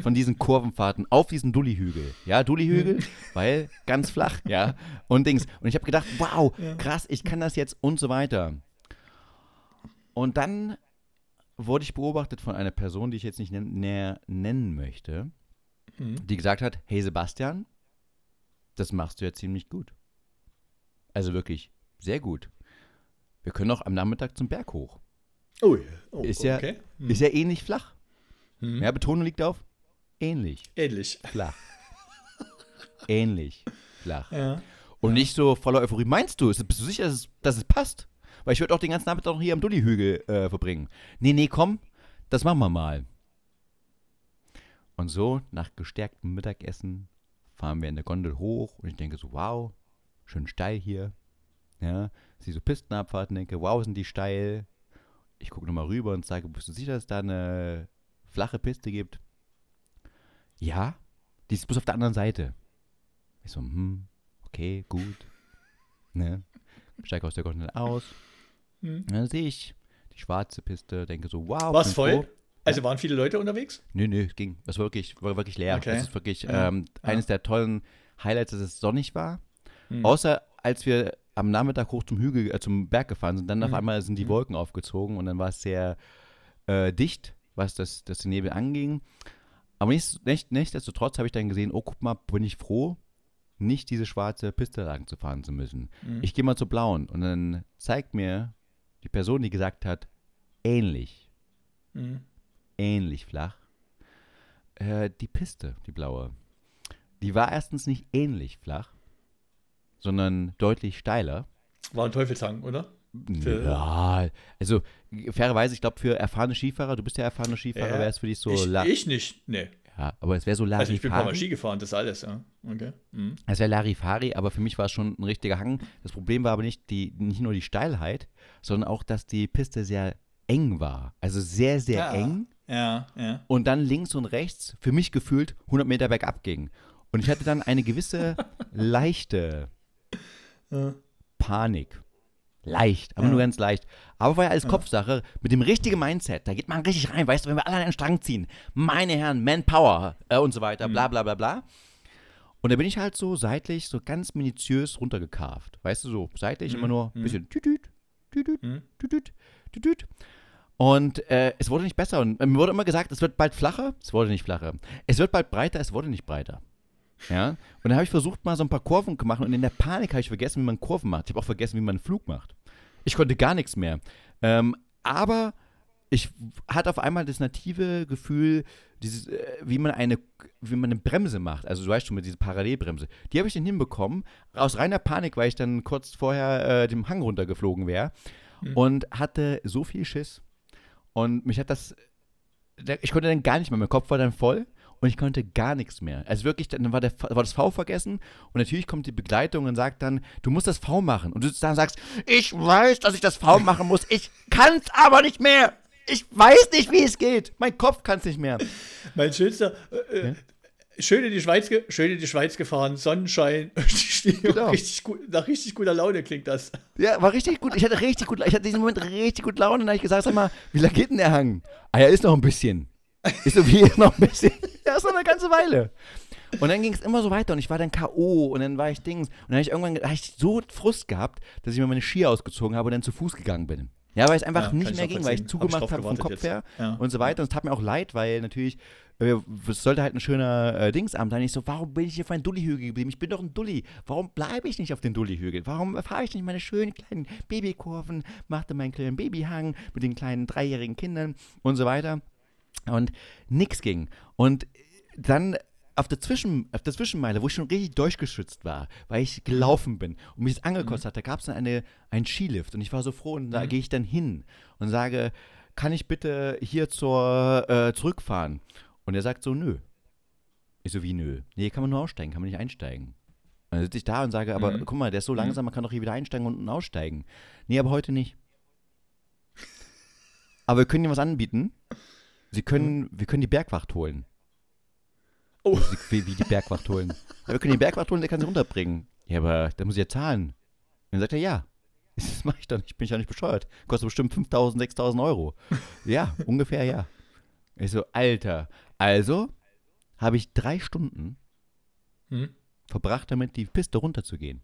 von diesen Kurvenfahrten auf diesen Dulli-Hügel. Ja, Dulli-Hügel, weil ganz flach, ja, und Dings. Und ich habe gedacht, wow, krass, ich kann das jetzt und so weiter. Und dann wurde ich beobachtet von einer Person, die ich jetzt nicht näher nennen möchte, mhm. die gesagt hat, hey Sebastian, das machst du ja ziemlich gut. Also wirklich sehr gut. Wir können auch am Nachmittag zum Berg hoch. Oh, oh ist ja, okay. hm. ist ja ähnlich flach. Hm. Ja, Betonung liegt auf ähnlich. Ähnlich. Flach. ähnlich flach. Ja. Und nicht so voller Euphorie. Meinst du, bist du sicher, dass es, dass es passt? Weil ich würde auch den ganzen Nachmittag noch hier am Dulli-Hügel äh, verbringen. Nee, nee, komm, das machen wir mal. Und so, nach gestärktem Mittagessen, fahren wir in der Gondel hoch und ich denke so, wow, schön steil hier. Ja, sehe so Pistenabfahrten, denke, wow, sind die steil. Ich gucke nochmal rüber und sage, bist du sicher, dass es da eine flache Piste gibt? Ja, die ist bloß auf der anderen Seite. Ich so, hm, okay, gut. Ne? Steige aus der Gondel aus. Hm. Dann sehe ich die schwarze Piste, denke so, wow. Was voll? Froh. Also waren viele Leute unterwegs? Nö, nö, es ging. Es war wirklich, war wirklich leer. Okay. Es ist wirklich ja. ähm, ja. eines der tollen Highlights, dass es sonnig war. Hm. Außer als wir am Nachmittag hoch zum Hügel, äh, zum Berg gefahren sind, dann hm. auf einmal sind die hm. Wolken aufgezogen und dann war es sehr äh, dicht, was das, das Nebel anging. Aber nicht, nicht, nichtsdestotrotz habe ich dann gesehen, oh, guck mal, bin ich froh, nicht diese schwarze Piste lang zu fahren zu müssen. Mhm. Ich gehe mal zur blauen und dann zeigt mir die Person, die gesagt hat, ähnlich. Mhm ähnlich flach. Äh, die Piste, die blaue, die war erstens nicht ähnlich flach, sondern deutlich steiler. War ein Teufelshang, oder? Ja, also fairerweise, ich glaube, für erfahrene Skifahrer, du bist ja erfahrener Skifahrer, ja, wäre es für dich so. Ich, ich nicht, nee. Ja, aber es wäre so Larifari. Also ich bin mal Ski gefahren, das alles, ja. Okay. Mhm. Es wäre Larifari, aber für mich war es schon ein richtiger Hang. Das Problem war aber nicht, die, nicht nur die Steilheit, sondern auch, dass die Piste sehr eng war. Also sehr, sehr ja. eng. Ja, ja. Und dann links und rechts, für mich gefühlt, 100 Meter bergab ging. Und ich hatte dann eine gewisse leichte. Panik. Leicht, aber ja. nur ganz leicht. Aber war ja als Kopfsache mit dem richtigen Mindset. Da geht man richtig rein, weißt du, wenn wir alle an den Strang ziehen. Meine Herren, Manpower äh, und so weiter, bla bla bla bla. Und da bin ich halt so seitlich, so ganz minutiös runtergekarft. Weißt du, so seitlich mhm. immer nur ein mhm. bisschen tütüt, tütüt, mhm. tütüt, tütüt. Und äh, es wurde nicht besser. Und mir wurde immer gesagt, es wird bald flacher. Es wurde nicht flacher. Es wird bald breiter. Es wurde nicht breiter. Ja. Und dann habe ich versucht, mal so ein paar Kurven zu machen. Und in der Panik habe ich vergessen, wie man Kurven macht. Ich habe auch vergessen, wie man einen Flug macht. Ich konnte gar nichts mehr. Ähm, aber ich hatte auf einmal das native Gefühl, dieses, äh, wie man eine, wie man eine Bremse macht. Also du weißt schon mit dieser Parallelbremse. Die habe ich dann hinbekommen. Aus reiner Panik, weil ich dann kurz vorher äh, dem Hang runtergeflogen wäre. Mhm. Und hatte so viel Schiss und mich hat das, ich konnte dann gar nicht mehr, mein Kopf war dann voll und ich konnte gar nichts mehr. Also wirklich, dann war, der, war das V vergessen und natürlich kommt die Begleitung und sagt dann, du musst das V machen. Und du dann sagst, ich weiß, dass ich das V machen muss, ich kann es aber nicht mehr. Ich weiß nicht, wie es geht. Mein Kopf kann es nicht mehr. Mein schönster, äh, ja? schön, in die Schweiz, schön in die Schweiz gefahren, Sonnenschein, genau. richtig gut, nach richtig guter Laune klingt das. Ja, war richtig gut. Ich hatte richtig gut, ich hatte diesen Moment richtig gut Laune und dann habe ich gesagt, sag mal, wie lange geht denn der Hang? Ah ja, ist noch ein bisschen. Ist so wie noch ein bisschen. Ja, ist noch eine ganze Weile. Und dann ging es immer so weiter und ich war dann K.O. und dann war ich Dings. Und dann habe ich irgendwann hab ich so Frust gehabt, dass ich mir meine Skier ausgezogen habe und dann zu Fuß gegangen bin. Ja, weil es einfach Ja, nicht ich mehr ging, weil ich. Hab ich zugemacht habe vom gewartet Kopf her jetzt. Ja. und so weiter. Und es tat mir auch leid, weil natürlich, äh, es sollte halt ein schöner äh, Dingsabend sein. Ich so, warum bin ich hier auf einen Dulli-Hügel geblieben? Ich bin doch ein Dulli. Warum bleibe ich nicht auf den Dulli-Hügel? Warum fahre ich nicht meine schönen kleinen Babykurven, machte meinen kleinen Babyhang mit den kleinen dreijährigen Kindern und so weiter? Und nix ging. Und dann auf der, Zwischen, auf der Zwischenmeile, wo ich schon richtig durchgeschützt war, weil ich gelaufen bin und mich das angekostet hat, da gab es dann eine, einen Skilift und ich war so froh und da gehe ich dann hin und sage, kann ich bitte hier zur, äh, zurückfahren? Und er sagt so, nö. Ich so, wie nö? Nee, kann man nur aussteigen, kann man nicht einsteigen. Und dann sitze ich da und sage, aber Mhm. guck mal, der ist so langsam, man kann doch hier wieder einsteigen und aussteigen. Nee, aber heute nicht. aber wir können ihm was anbieten. Sie können, wir können die Bergwacht holen. Oh. Sie, wie, wie die Bergwacht holen. Ja, wir können die Bergwacht holen, der kann sie runterbringen. Ja, aber da muss ich ja zahlen. Und dann sagt er, ja. Das mache ich doch nicht, bin ich ja nicht bescheuert. Kostet bestimmt 5.000, 6.000 Euro. Ja, ungefähr, ja. Ich so, Alter. Also habe ich drei Stunden Hm? verbracht damit, die Piste runterzugehen.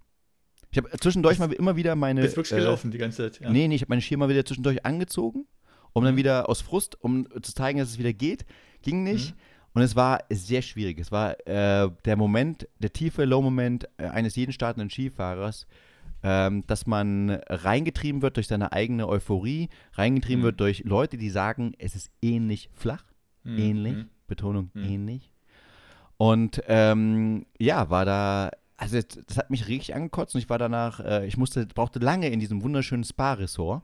Ich habe zwischendurch mal immer wieder meine. Bist wirklich äh, gelaufen die ganze Zeit. Ja. Nee, nee, ich habe meine Skier mal wieder zwischendurch angezogen, um dann wieder aus Frust, um zu zeigen, dass es wieder geht. Ging nicht. Und es war sehr schwierig. Es war äh, der Moment, der tiefe Low-Moment äh, eines jeden startenden Skifahrers, ähm, dass man reingetrieben wird durch seine eigene Euphorie, reingetrieben Mhm. wird durch Leute, die sagen, es ist ähnlich flach, Hm, ähnlich, hm. Betonung Mhm. ähnlich. Und ähm, ja, war da, also das, hat mich richtig angekotzt und ich war danach, äh, ich musste, brauchte lange in diesem wunderschönen Spa-Ressort,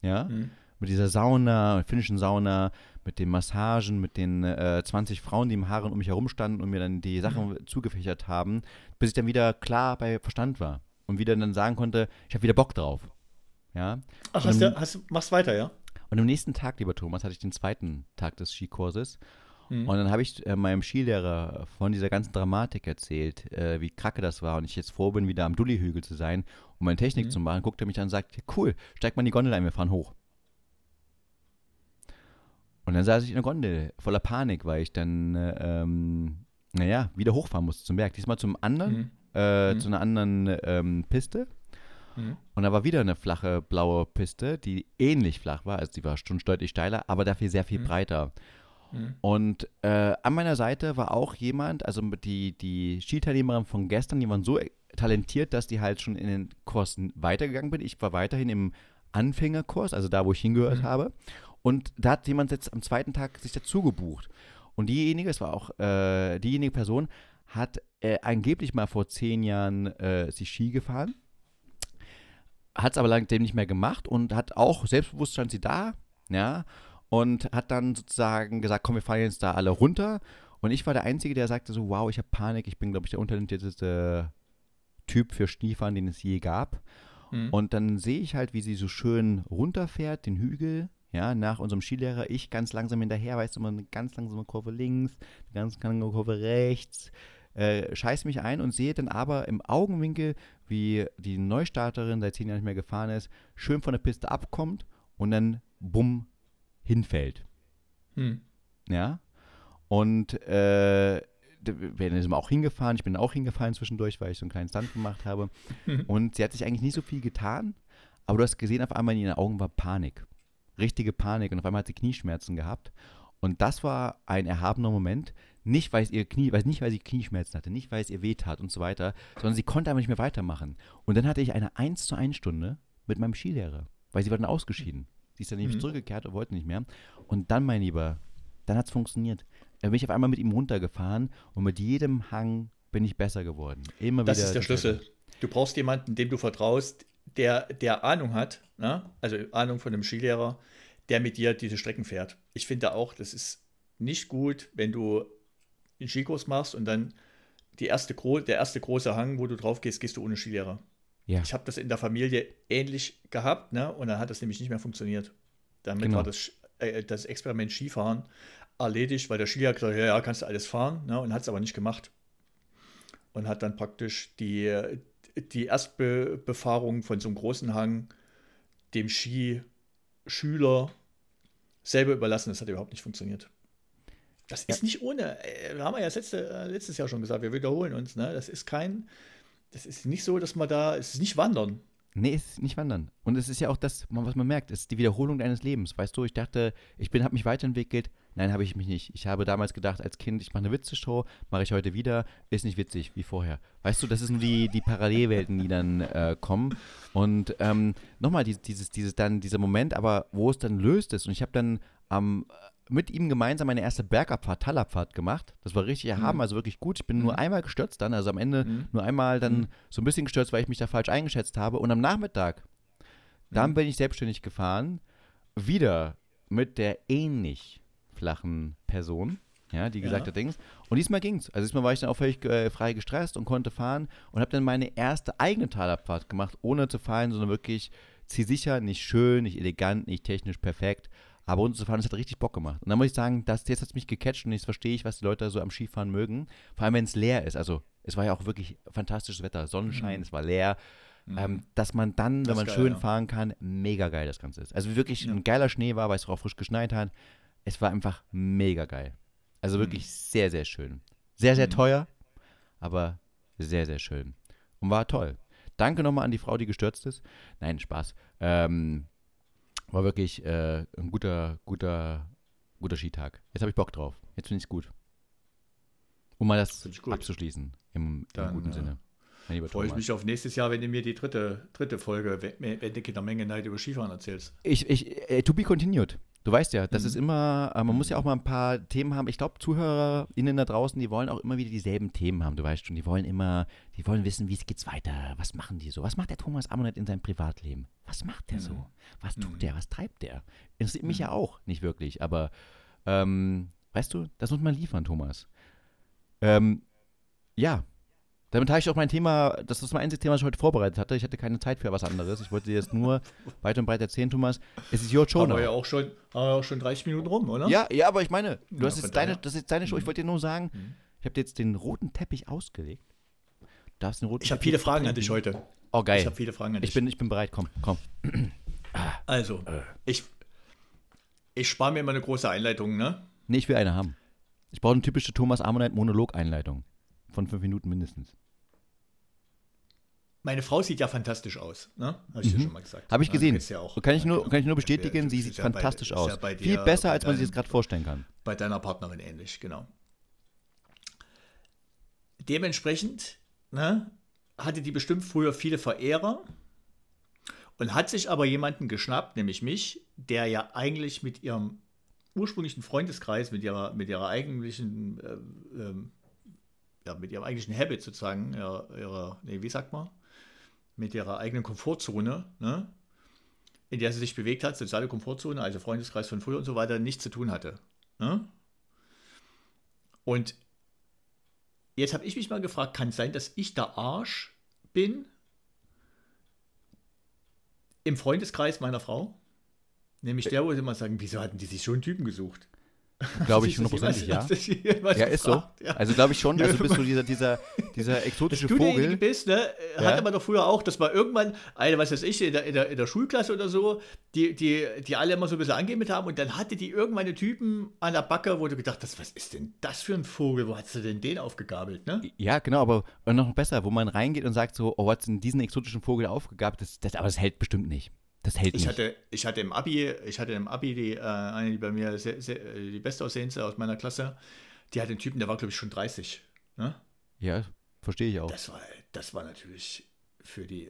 ja, Hm. Mit dieser Sauna, finnischen Sauna, mit den Massagen, mit den äh, 20 Frauen, die im Haaren um mich herum standen und mir dann die Sachen zugefächert haben, bis ich dann wieder klar bei Verstand war und wieder dann sagen konnte, ich habe wieder Bock drauf. Ja. Ach, hast du, hast, machst weiter, ja? Und am nächsten Tag, lieber Thomas, hatte ich den zweiten Tag des Skikurses. Hm. Und dann habe ich äh, meinem Skilehrer von dieser ganzen Dramatik erzählt, äh, wie kacke das war und ich jetzt froh bin, wieder am Dulli-Hügel zu sein, um meine Technik Mhm. zu machen. Guckt er mich an und sagt, cool, steig mal in die Gondel ein, wir fahren hoch. Und dann saß ich in der Gondel, voller Panik, weil ich dann, äh, ähm, naja, wieder hochfahren musste zum Berg. Diesmal zum anderen, Hm. äh, Mhm. zu einer anderen ähm, Piste. Hm. Und da war wieder eine flache blaue Piste, die ähnlich flach war, also die war schon deutlich steiler, aber dafür sehr viel Mhm. breiter. Hm. Und äh, an meiner Seite war auch jemand, also die, die Skiteilnehmerin von gestern, die waren so talentiert, dass die halt schon in den Kursen weitergegangen bin. Ich war weiterhin im Anfängerkurs, also da, wo ich hingehört Mhm. habe. Und da hat jemand jetzt am zweiten Tag sich dazu gebucht. Und diejenige, es war auch äh, diejenige Person, hat äh, angeblich mal vor zehn Jahren äh, sich Ski gefahren, hat es aber langsam nicht mehr gemacht und hat auch selbstbewusst stand sie da, ja, und hat dann sozusagen gesagt, komm, wir fahren jetzt da alle runter. Und ich war der Einzige, der sagte so, wow, ich habe Panik, ich bin, glaube ich, der untalentierteste Typ für Schneefahren, den es je gab. Hm. Und dann sehe ich halt, wie sie so schön runterfährt, den Hügel, ja, nach unserem Skilehrer, ich ganz langsam hinterher, weißt du, mal eine ganz langsame Kurve links, eine ganz langsame Kurve rechts, äh, scheiß mich ein und sehe dann aber im Augenwinkel, wie die Neustarterin seit zehn Jahren nicht mehr gefahren ist, schön von der Piste abkommt und dann bumm hinfällt. Hm. Ja. Und äh, wir sind auch hingefahren, ich bin auch hingefallen zwischendurch, weil ich so einen kleinen Stunt gemacht habe. Und sie hat sich eigentlich nicht so viel getan, aber du hast gesehen, auf einmal in ihren Augen war Panik. Richtige Panik. Und auf einmal hat sie Knieschmerzen gehabt. Und das war ein erhabener Moment. Nicht, weil es ihr Knie, weil, nicht, weil sie Knieschmerzen hatte, nicht, weil es ihr wehtat und so weiter, sondern sie konnte einfach nicht mehr weitermachen. Und dann hatte ich eine 1 zu 1 Stunde mit meinem Skilehrer, weil sie war dann ausgeschieden. Sie ist dann nämlich Mhm. zurückgekehrt und wollte nicht mehr. Und dann, mein Lieber, dann hat es funktioniert. Dann bin ich auf einmal mit ihm runtergefahren und mit jedem Hang bin ich besser geworden. Immer Das wieder. ist der Schlüssel. Du brauchst jemanden, dem du vertraust, der, der Ahnung hat, ne? also Ahnung von einem Skilehrer, der mit dir diese Strecken fährt. Ich finde auch, das ist nicht gut, wenn du einen Skikurs machst und dann die erste, der erste große Hang, wo du drauf gehst, gehst du ohne Skilehrer. Ja. Ich habe das in der Familie ähnlich gehabt, ne? Und dann hat das nämlich nicht mehr funktioniert. Damit Genau. war das, Sch- äh, das Experiment Skifahren erledigt, weil der Skilehrer gesagt hat, ja, ja, kannst du alles fahren, ne? Und hat es aber nicht gemacht. Und hat dann praktisch die, die Erstbefahrung von so einem großen Hang dem Skischüler selber überlassen. Das hat überhaupt nicht funktioniert. Das ist nicht ohne. äh, Wir haben ja letzte, äh, letztes Jahr schon gesagt, wir wiederholen uns. Ne? Das ist kein, das ist nicht so, dass man da, es ist nicht Wandern. Nee, es ist nicht wandern. Und es ist ja auch das, was man merkt, es ist die Wiederholung deines Lebens. Weißt du, ich dachte, ich bin, habe mich weiterentwickelt. Nein, habe ich mich nicht. Ich habe damals gedacht, als Kind, ich mache eine Witzeshow, mache ich heute wieder, ist nicht witzig, wie vorher. Weißt du, das sind die, die Parallelwelten, die dann äh, kommen. Und ähm, nochmal, dieses, dieses, dann, dieser Moment, aber wo es dann löst ist. Und ich habe dann am mit ihm gemeinsam meine erste Bergabfahrt, Talabfahrt gemacht. Das war richtig erhaben, mhm. also wirklich gut. Ich bin mhm. nur einmal gestürzt dann, also am Ende mhm. nur einmal dann mhm. so ein bisschen gestürzt, weil ich mich da falsch eingeschätzt habe. Und am Nachmittag, dann mhm. bin ich selbstständig gefahren, wieder mit der ähnlich flachen Person, ja, die gesagt ja. hat Dings. Und diesmal ging es. Also diesmal war ich dann auch völlig äh, frei gestresst und konnte fahren und habe dann meine erste eigene Talabfahrt gemacht, ohne zu fallen, sondern wirklich zielsicher, nicht schön, nicht elegant, nicht technisch perfekt, aber uns zu fahren, das hat richtig Bock gemacht. Und dann muss ich sagen, das, jetzt hat es mich gecatcht und jetzt verstehe ich, was die Leute so am Skifahren mögen. Vor allem, wenn es leer ist. Also, es war ja auch wirklich fantastisches Wetter. Sonnenschein, mhm. es war leer. Mhm. Ähm, dass man dann, das wenn man geil, schön ja. fahren kann, mega geil das Ganze ist. Also wirklich ja. ein geiler Schnee war, weil es auch frisch geschneit hat. Es war einfach mega geil. Also wirklich mhm. sehr, sehr schön. Sehr, sehr mhm. teuer, aber sehr, sehr schön. Und war toll. Danke nochmal an die Frau, die gestürzt ist. Nein, Spaß. Ähm, war wirklich äh, ein guter, guter, guter Skitag. Jetzt habe ich Bock drauf. Jetzt finde ich es gut. Um mal das abzuschließen, im, Dann, im guten äh, Sinne. Freue ich mich auf nächstes Jahr, wenn du mir die dritte, dritte Folge, wenn, wenn du in der Menge Neid über Skifahren erzählst. Ich, ich, äh, to be continued. Du weißt ja, das mhm. ist immer, äh, man muss ja auch mal ein paar Themen haben. Ich glaube, ZuhörerInnen da draußen, die wollen auch immer wieder dieselben Themen haben, du weißt schon. Die wollen immer, die wollen wissen, wie es geht's weiter, was machen die so, was macht der Thomas Amonet in seinem Privatleben? Was macht der mhm. so? Was tut mhm. der, was treibt der? Interessiert mich ja mhm. auch nicht wirklich, aber ähm, weißt du, das muss man liefern, Thomas. Ähm, ja, damit habe ich auch mein Thema, das ist mein einziges Thema, das ich heute vorbereitet hatte. Ich hatte keine Zeit für was anderes. Ich wollte dir jetzt nur weit und breit erzählen, Thomas. Es ist your show Haben wir ja auch schon, haben wir auch schon 30 Minuten rum, oder? Ja, ja, aber ich meine, du ja, hast jetzt deine, das ist jetzt deine Show. Ich mhm. wollte dir nur sagen, mhm. ich habe dir jetzt den roten Teppich ausgelegt. Darfst den roten ich habe viele Fragen an dich heute. Oh, geil. Ich habe viele Fragen an dich. Ich bin, ich bin bereit, komm, komm. Also, äh. ich, ich spare mir immer eine große Einleitung, ne? Nee, ich will eine haben. Ich brauche eine typische Thomas Ammonite Monolog-Einleitung. Von fünf Minuten mindestens. Meine Frau sieht ja fantastisch aus, ne? Habe ich mhm. dir schon mal gesagt. Habe ich gesehen. Ja auch, kann, ich nur, kann ich nur bestätigen, ja, sie sieht fantastisch bei, aus. Dir, Viel besser, als man sich das gerade vorstellen kann. Bei deiner Partnerin ähnlich, genau. Dementsprechend ne, hatte die bestimmt früher viele Verehrer und hat sich aber jemanden geschnappt, nämlich mich, der ja eigentlich mit ihrem ursprünglichen Freundeskreis, mit ihrer, mit ihrer eigentlichen, äh, äh, ja, mit ihrem eigentlichen Habit sozusagen, ihrer, ihrer nee, wie sagt man, mit ihrer eigenen Komfortzone, ne, in der sie sich bewegt hat, soziale Komfortzone, also Freundeskreis von früher und so weiter, nichts zu tun hatte. Ne? Und jetzt habe ich mich mal gefragt, kann es sein, dass ich der Arsch bin im Freundeskreis meiner Frau? Nämlich der, wo sie immer sagen, wieso hatten die sich schon einen Typen gesucht? Glaube ich hundertprozentig, ja. Ja, ist so. Also glaube ich schon, also bist du dieser, dieser, dieser exotische du Vogel. bist, ne, ja. hatte man doch früher auch, dass man irgendwann, eine, was weiß ich, in der, in der, in der Schulklasse oder so, die, die, die alle immer so ein bisschen angemeldet haben und dann hatte die irgendwann einen Typen an der Backe, wo du gedacht hast, was ist denn das für ein Vogel, wo hast du denn den aufgegabelt, ne? Ja, genau, aber noch besser, wo man reingeht und sagt so, oh, was denn diesen exotischen Vogel aufgegabelt, das, das, aber das hält bestimmt nicht. Das hält ich nicht. Hatte, ich hatte im Abi, ich hatte im Abi die, äh, eine, die bei mir sehr, sehr, die bestaussehendste aus meiner Klasse, die hatte einen Typen, der war, glaube ich, schon 30. Ne? Ja, verstehe ich auch. Das war, das war natürlich für die.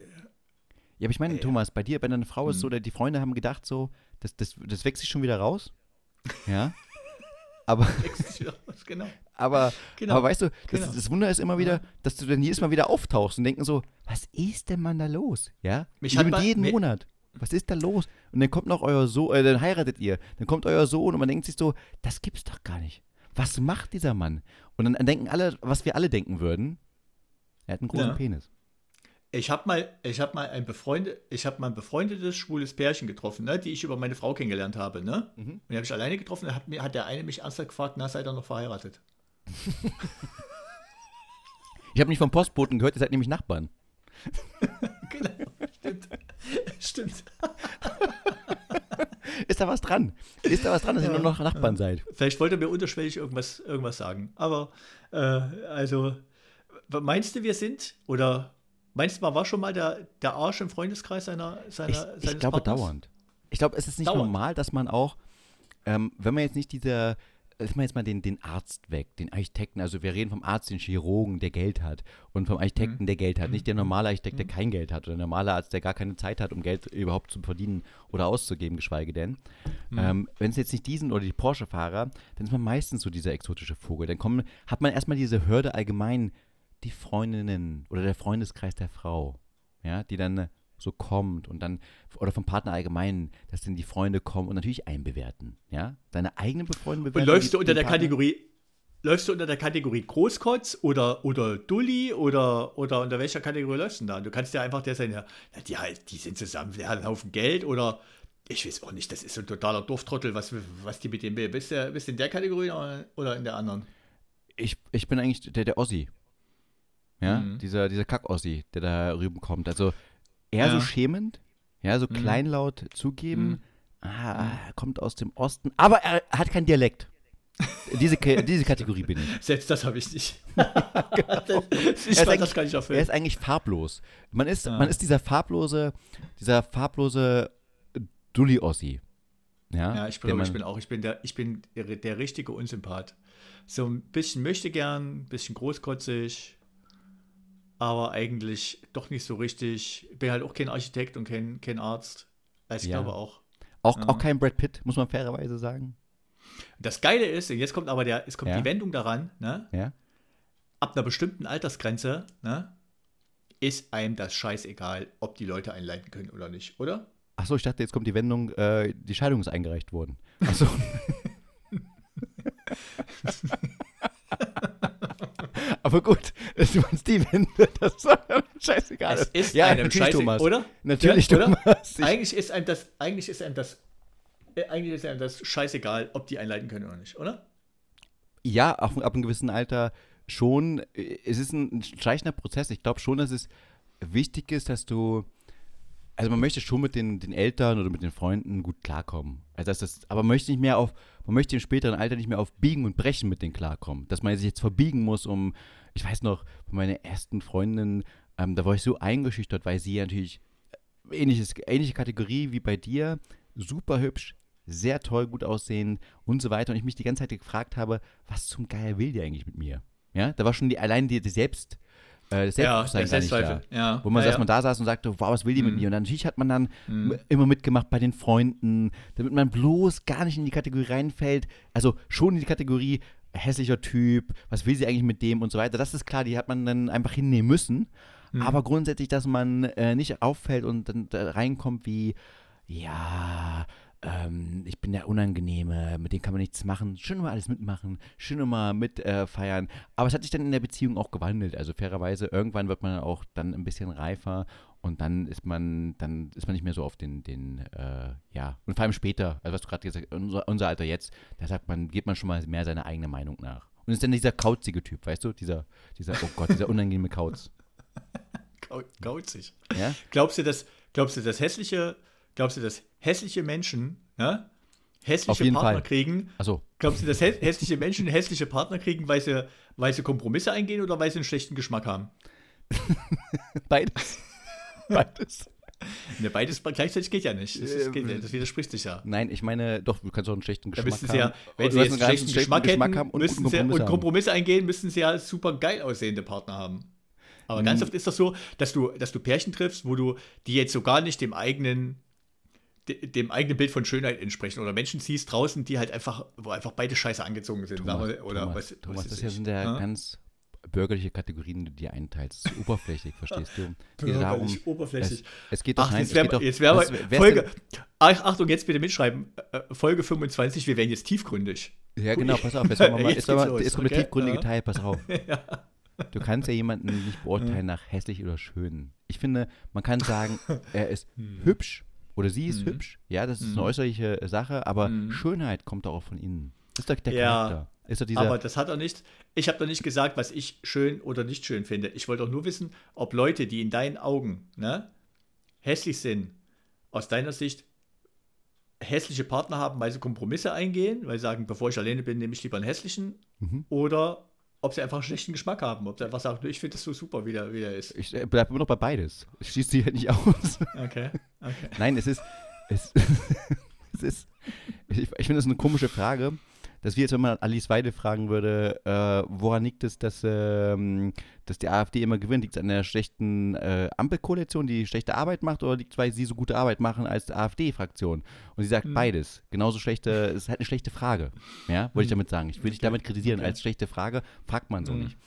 Ja, aber ich meine, äh, Thomas, bei dir, bei deiner Frau ist so, mhm. die Freunde haben gedacht, so, das, das, das wächst sich schon wieder raus. Ja. aber. genau. Aber, genau. aber weißt du, das, genau. das, Wunder ist immer wieder, dass du dann jedes Mal wieder auftauchst und denken so, was ist denn man da los? Ja? Mich hat man, jeden Monat was ist da los? Und dann kommt noch euer Sohn, äh, dann heiratet ihr, dann kommt euer Sohn und man denkt sich so, das gibt's doch gar nicht. Was macht dieser Mann? Und dann denken alle, was wir alle denken würden, er hat einen großen ja. Penis. Ich habe mal, ich habe mal ein befreundet, ich habe mal ein befreundetes schwules Pärchen getroffen, ne, die ich über meine Frau kennengelernt habe, ne? Mhm. Und die habe ich alleine getroffen, da hat, mir, hat der eine mich ernsthaft gefragt, na, seid ihr noch verheiratet? ich habe nicht vom Postboten gehört, ihr seid nämlich Nachbarn. genau. Stimmt. Ist da was dran? Ist da was dran, dass ja, ihr nur noch Nachbarn ja. seid? Vielleicht wollte er mir unterschwellig irgendwas, irgendwas sagen. Aber, äh, also, meinst du, wir sind, oder Meinst du mal, war schon mal der, der Arsch im Freundeskreis seiner, seiner Ich, ich glaube Partners? dauernd. Ich glaube, es ist nicht Dauernd. normal, dass man auch, ähm, wenn man jetzt nicht dieser, lass mal jetzt mal den, den Arzt weg, den Architekten, also wir reden vom Arzt, den Chirurgen, der Geld hat. Und vom Architekten, der Geld hat, nicht der normale Architekt, der kein Geld hat oder der normale Arzt, der gar keine Zeit hat, um Geld überhaupt zu verdienen oder auszugeben, geschweige denn. Ähm, wenn es jetzt nicht diesen oder die Porsche-Fahrer, dann ist man meistens so dieser exotische Vogel. Dann kommen, hat man erstmal diese Hürde allgemein, die Freundinnen oder der Freundeskreis der Frau, ja, die dann so kommt und dann, oder vom Partner allgemein, dass dann die Freunde kommen und natürlich einbewerten, ja, deine eigenen Freunde Und bewerten. läufst du unter der Partner- Kategorie, läufst du unter der Kategorie Großkotz oder, oder Dulli oder, oder unter welcher Kategorie läufst du denn da? Du kannst ja einfach der sein, ja, die, halt, die sind zusammen, der hat einen Haufen Geld oder ich weiß auch nicht, das ist so ein totaler Dorftrottel, was, was die mit dem will. Bist du, bist du in der Kategorie oder- oder in der anderen? Ich, ich bin eigentlich der, der Ossi. Ja, Mhm. dieser, dieser Kack-Ossi, der da rüben kommt. Also eher Ja. so schämend, ja, so Mhm. kleinlaut zugeben, Mhm. ah, er kommt aus dem Osten, aber er hat keinen Dialekt. diese, diese Kategorie bin ich. Selbst das habe ich nicht. das, ich Er ist das kann ich Er erfüllen. ist eigentlich farblos. Man ist, Ja. man ist dieser farblose, dieser farblose Dulli-Ossi. Ja, Ja, ich glaube, ich bin auch, ich bin der, ich bin der, der richtige Unsympath. So ein bisschen möchte gern, ein bisschen großkotzig, aber eigentlich doch nicht so richtig. Bin halt auch kein Architekt und kein, kein Arzt. Also ich Ja. glaube auch. Auch, Ja. auch kein Brad Pitt, muss man fairerweise sagen. Das Geile ist, jetzt kommt aber der, es kommt Ja. die Wendung daran, ne? Ja. ab einer bestimmten Altersgrenze, ne? ist einem das scheißegal, ob die Leute einleiten können oder nicht, oder? Achso, ich dachte, jetzt kommt die Wendung, äh, die Scheidung ist eingereicht worden. Achso. Aber gut, du meinst die Wende, das ist scheißegal. Es ist ja, einem natürlich, scheiße, Thomas. oder? Natürlich, Ja, oder? Thomas. Ich, Eigentlich ist einem das, eigentlich ist einem das, äh, eigentlich ist einem das scheißegal, ob die einleiten können oder nicht, oder? ja, ab, ab einem gewissen Alter schon. äh, Es ist ein schleichender Prozess. Ich glaube schon, dass es wichtig ist, dass du. Also man möchte schon mit den, den Eltern oder mit den Freunden gut klarkommen. Also das, aber man möchte nicht mehr auf, man möchte im späteren Alter nicht mehr auf Biegen und Brechen mit denen klarkommen. Dass man sich jetzt verbiegen muss, um, ich weiß noch, bei meiner ersten Freundin, ähm, da war ich so eingeschüchtert, weil sie natürlich ähnliches, ähnliche Kategorie wie bei dir, super hübsch, sehr toll, gut aussehen und so weiter. Und ich mich die ganze Zeit gefragt habe, was zum Geier will die eigentlich mit mir? Ja, da war schon die, allein die, die Selbst, äh, Selbstbewusstsein der gar nicht da. Ja, Wo man ja, erstmal ja. da saß und sagte, wow, was will die mit Mhm. mir? Und dann natürlich hat man dann Mhm. immer mitgemacht bei den Freunden, damit man bloß gar nicht in die Kategorie reinfällt. Also schon in die Kategorie hässlicher Typ, was will sie eigentlich mit dem und so weiter. Das ist klar, die hat man dann einfach hinnehmen müssen. Mhm. Aber grundsätzlich, dass man äh, nicht auffällt und dann da reinkommt wie, ja, ähm, ich bin der Unangenehme, mit dem kann man nichts machen. Schön immer alles mitmachen, schön immer mit äh. Aber es hat sich dann in der Beziehung auch gewandelt. Also fairerweise, irgendwann wird man auch dann ein bisschen reifer und dann ist man, dann ist man nicht mehr so auf den, den, äh, ja, und vor allem später, also was du gerade gesagt hast, unser, unser Alter jetzt, da sagt man, geht man schon mal mehr seiner eigenen Meinung nach. Und ist dann dieser kauzige Typ, weißt du? Dieser, dieser, oh Gott, dieser unangenehme Kauz. Gauzig. Ja? Glaubst du, dass, glaubst du, dass hässliche, glaubst du, dass hässliche Menschen, ne? Hässliche Partner Fall. kriegen? Achso, Glaubst du, dass hä- hässliche Menschen hässliche Partner kriegen, weil sie, weil sie Kompromisse eingehen oder weil sie einen schlechten Geschmack haben? beides. beides. Ne, beides gleichzeitig geht ja nicht. Das, Äh, geht, ja- das widerspricht sich ja. Nein, ich meine, doch, du kannst auch einen schlechten Geschmack haben. ja, wenn sie jetzt einen schlechten ganz Geschmack, hätten, haben und müssten guten sie, und haben. Kompromisse eingehen, müssten sie ja super geil aussehende Partner haben. Aber ganz Mhm. oft ist das so, dass du, dass du Pärchen triffst, wo du die jetzt so gar nicht dem eigenen dem eigenen Bild von Schönheit entsprechen oder Menschen siehst draußen, die halt einfach, wo einfach beide scheiße angezogen sind. Thomas, wir, oder Thomas, was, Thomas, was das hier sind ja Ja? ganz bürgerliche Kategorien, die du dir einteilst. Das ist oberflächlich, verstehst du? Geht darum, Bürgerlich, oberflächlich. es, es geht doch Ach, nein, jetzt wäre geht doch, jetzt wär mal Folge. Ach, Achtung, jetzt bitte mitschreiben. Äh, Folge 25, wir werden jetzt tiefgründig. Ja, genau, pass auf, jetzt, mal, Jetzt jetzt, los, jetzt kommt der okay? tiefgründige Ja. Teil, pass auf. Du kannst ja jemanden nicht beurteilen nach hässlich oder schön. Ich finde, man kann sagen, er ist hübsch oder sie ist Mhm. hübsch. Ja, das ist Mhm. eine äußerliche Sache, aber Mhm. Schönheit kommt doch auch von innen. Das ist doch der Ja, Charakter. Ist doch dieser, Aber das hat er nicht. Ich habe doch nicht gesagt, was ich schön oder nicht schön finde. Ich wollte doch nur wissen, ob Leute, die in deinen Augen ne, hässlich sind, aus deiner Sicht hässliche Partner haben, weil sie Kompromisse eingehen, weil sie sagen, bevor ich alleine bin, nehme ich lieber einen hässlichen, Mhm. oder ob sie einfach einen schlechten Geschmack haben. Ob sie einfach sagen, ich finde das so super, wie der, wie der ist. Ich äh, bleibe immer noch bei beides. Ich schließe sie halt nicht aus. Okay. okay. Nein, es ist. Es, es ist. Ich, ich finde das eine komische Frage. Dass wir jetzt, wenn man Alice Weide fragen würde, äh, woran liegt es, dass, ähm, dass die AfD immer gewinnt? Liegt es an der schlechten äh, Ampelkoalition, die schlechte Arbeit macht, oder liegt es, weil sie so gute Arbeit machen als AfD-Fraktion? Und sie sagt Hm. beides. Genauso schlechte, es ist halt eine schlechte Frage. Ja, wollte ich Hm. damit sagen. Ich will dich Okay. damit kritisieren. Okay. Als schlechte Frage fragt man so Hm. nicht.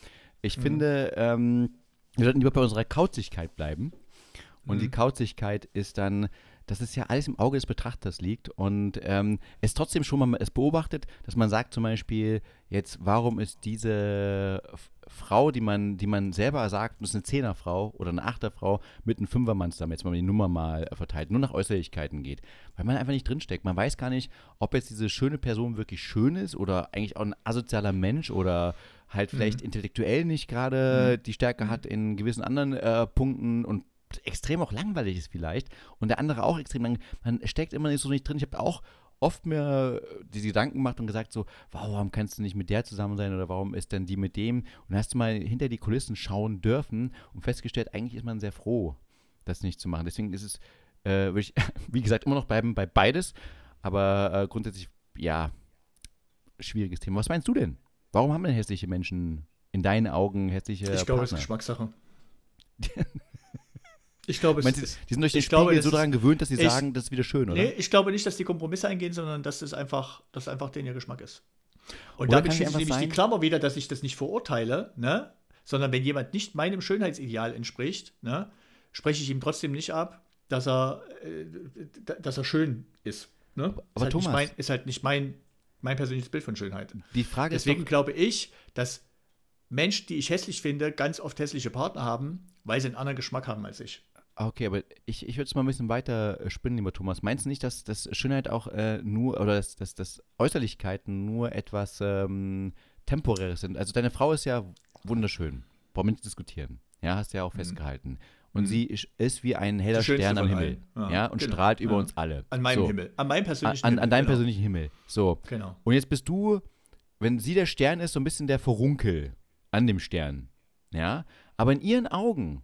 Ich Hm. finde, ähm, wir sollten lieber bei unserer Kauzigkeit bleiben. Und die Mhm. Kauzigkeit ist dann, dass es ja alles im Auge des Betrachters liegt und ähm, es trotzdem schon mal es beobachtet, dass man sagt zum Beispiel, jetzt, warum ist diese Frau, die man, die man selber sagt, das ist eine Zehnerfrau oder eine Achterfrau mit einem Fünfermann zusammen, jetzt mal die Nummer mal äh, verteilt, nur nach Äußerlichkeiten geht. Weil man einfach nicht drinsteckt. Man weiß gar nicht, ob jetzt diese schöne Person wirklich schön ist oder eigentlich auch ein asozialer Mensch oder halt vielleicht intellektuell nicht gerade die Stärke hat in gewissen anderen äh, Punkten und extrem auch langweilig ist vielleicht und der andere auch extrem lang. Man steckt immer nicht so nicht drin. Ich habe auch oft mir äh, diese Gedanken gemacht und gesagt so, warum kannst du nicht mit der zusammen sein oder warum ist denn die mit dem? Und dann hast du mal hinter die Kulissen schauen dürfen und festgestellt, eigentlich ist man sehr froh, das nicht zu machen. Deswegen ist es, äh, würde ich, wie gesagt, immer noch bleiben bei beides, aber äh, grundsätzlich, ja, schwieriges Thema. Was meinst du denn? Warum haben denn hässliche Menschen in deinen Augen hässliche Ich glaube, es ist Partner? Geschmackssache. Ich glaube, es Meinst ist. die sind durch den glaube, Spiegel das so daran gewöhnt, dass sie ich- sagen, das ist wieder schön, oder? Nee, ich glaube nicht, dass die Kompromisse eingehen, sondern dass es einfach, dass einfach den ihr Geschmack ist. Und Oder damit es schließe ich nämlich die sein- Klammer wieder, dass ich das nicht verurteile, ne? sondern wenn jemand nicht meinem Schönheitsideal entspricht, ne, spreche ich ihm trotzdem nicht ab, dass er, äh, dass er schön ist. Ne? Aber ist, halt Thomas- nicht mein, ist halt nicht mein, mein persönliches Bild von Schönheit. Die Frage Deswegen ist glaube ich, dass Menschen, die ich hässlich finde, ganz oft hässliche Partner haben, weil sie einen anderen Geschmack haben als ich. Doch, okay, aber ich, ich würde es mal ein bisschen weiter äh, spinnen, lieber Thomas. Meinst du nicht, dass, dass Schönheit auch äh, nur, oder dass, dass, dass Äußerlichkeiten nur etwas ähm, Temporäres sind? Also deine Frau ist ja wunderschön, brauchen wir nicht diskutieren. Ja, hast du ja auch festgehalten. Und Mhm. sie ist, wie ein heller Stern am Himmel. Ja, Ja, und genau. strahlt über Ja. uns alle. An meinem so. Himmel. An meinem persönlichen an, Himmel. an deinem genau. persönlichen Himmel. So. Genau. Und jetzt bist du, wenn sie der Stern ist, so ein bisschen der Verunkel an dem Stern. Ja? Aber in ihren Augen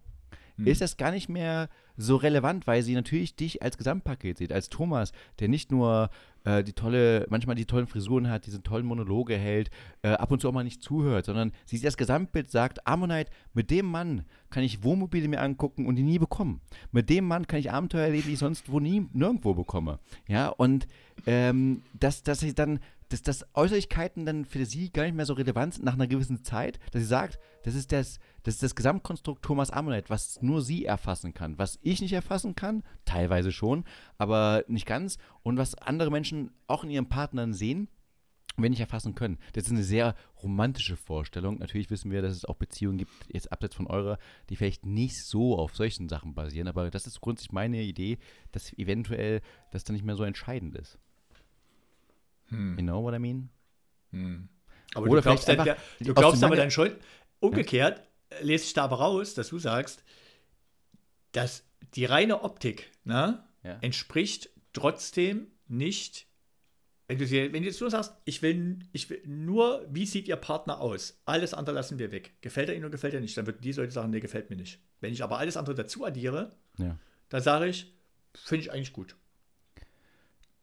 Hm. ist das gar nicht mehr so relevant, weil sie natürlich dich als Gesamtpaket sieht, als Thomas, der nicht nur äh, die tolle, manchmal die tollen Frisuren hat, diese tollen Monologe hält, äh, ab und zu auch mal nicht zuhört, sondern sie sieht das Gesamtbild, sagt, Ammonite, mit dem Mann kann ich Wohnmobile mir angucken und die nie bekommen. Mit dem Mann kann ich Abenteuer erleben, die ich sonst wo nie, nirgendwo bekomme. Ja, und ähm, dass, dass sie dann, dass, dass Äußerlichkeiten dann für sie gar nicht mehr so relevant sind nach einer gewissen Zeit, dass sie sagt, das ist das, das ist das Gesamtkonstrukt Thomas Ammonite, was nur sie erfassen kann, was ich nicht erfassen kann, teilweise schon, aber nicht ganz, und was andere Menschen auch in ihren Partnern sehen, wenn nicht erfassen können. Das ist eine sehr romantische Vorstellung. Natürlich wissen wir, dass es auch Beziehungen gibt, jetzt abseits von eurer, die vielleicht nicht so auf solchen Sachen basieren, aber das ist grundsätzlich meine Idee, dass eventuell das dann nicht mehr so entscheidend ist. Hm. You know what I mean? Hm. Aber Oder du glaubst, einfach der, die du glaubst aber dann schon, umgekehrt äh, lese ich da aber raus, dass du sagst, dass die reine Optik ne, Ja. entspricht trotzdem nicht, wenn du, wenn du jetzt nur sagst, ich will, ich will nur, wie sieht ihr Partner aus? Alles andere lassen wir weg. Gefällt er ihnen oder gefällt er nicht? Dann würden die Leute sagen, nee, gefällt mir nicht. Wenn ich aber alles andere dazu addiere, Ja. dann sage ich, finde ich eigentlich gut.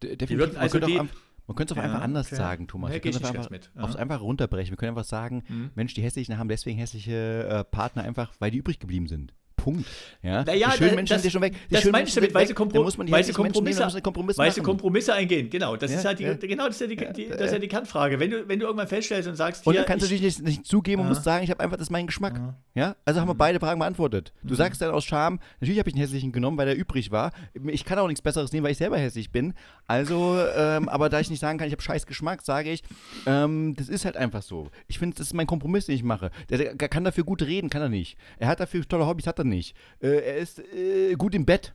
D- Definitiv. würden man also die- man könnte es auch Ja, einfach anders okay. sagen, Thomas. Nee, Wir können es einfach. Ja. aufs Einfache runterbrechen. Wir können einfach sagen, Mhm. Mensch, die Hässlichen haben deswegen hässliche äh, Partner einfach, weil die übrig geblieben sind. Punkt. Ja? Naja, die schönen da- Menschen das- sind ja schon weg. Die das meine ich damit, sind weil weg. sie, Kompro Da muss man sie hässlichen Menschen Kompromisse, machen. Kompromisse eingehen. Genau, das Ja, ist halt die, ja. genau, das ist ja die, die, das ist ja. die Kernfrage. Wenn du, wenn du irgendwann feststellst und sagst, Und hier, kannst du ich- dich nicht, nicht zugeben und musst sagen, ich habe einfach, das ist mein Geschmack. Ja. Also haben wir beide Fragen beantwortet. Du Mhm. sagst dann aus Scham, natürlich habe ich einen hässlichen genommen, weil der übrig war. Ich kann auch nichts Besseres nehmen, weil ich selber hässlich bin. Also, ähm, aber da ich nicht sagen kann, ich habe scheiß Geschmack, sage ich, ähm, das ist halt einfach so. Ich finde, das ist mein Kompromiss, den ich mache. Der, der kann dafür gut reden, kann er nicht. Er hat dafür tolle Hobbys, hat er nicht. Äh, er ist äh, gut im Bett.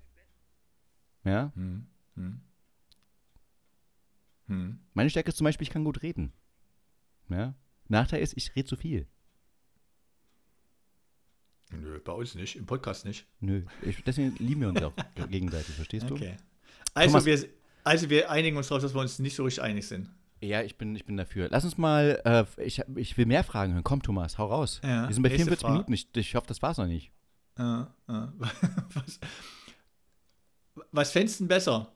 Ja? Hm, hm. Hm. Meine Stärke ist zum Beispiel, ich kann gut reden. Ja? Nachteil ist, ich rede zu viel. Nö, bei uns nicht, im Podcast nicht. Nö, ich, deswegen lieben wir uns auch gegenseitig, verstehst du? Okay. Also Thomas- wir, also wir einigen uns darauf, dass wir uns nicht so richtig einig sind. Ja, ich bin, ich bin dafür. Lass uns mal, äh, ich, ich will mehr Fragen hören. Komm, Thomas, hau raus. Ja, Wir sind bei nächste 44 Frage. Minuten. Ich, ich hoffe, das war's noch nicht. Ja, ja. Was, was fändest du denn besser?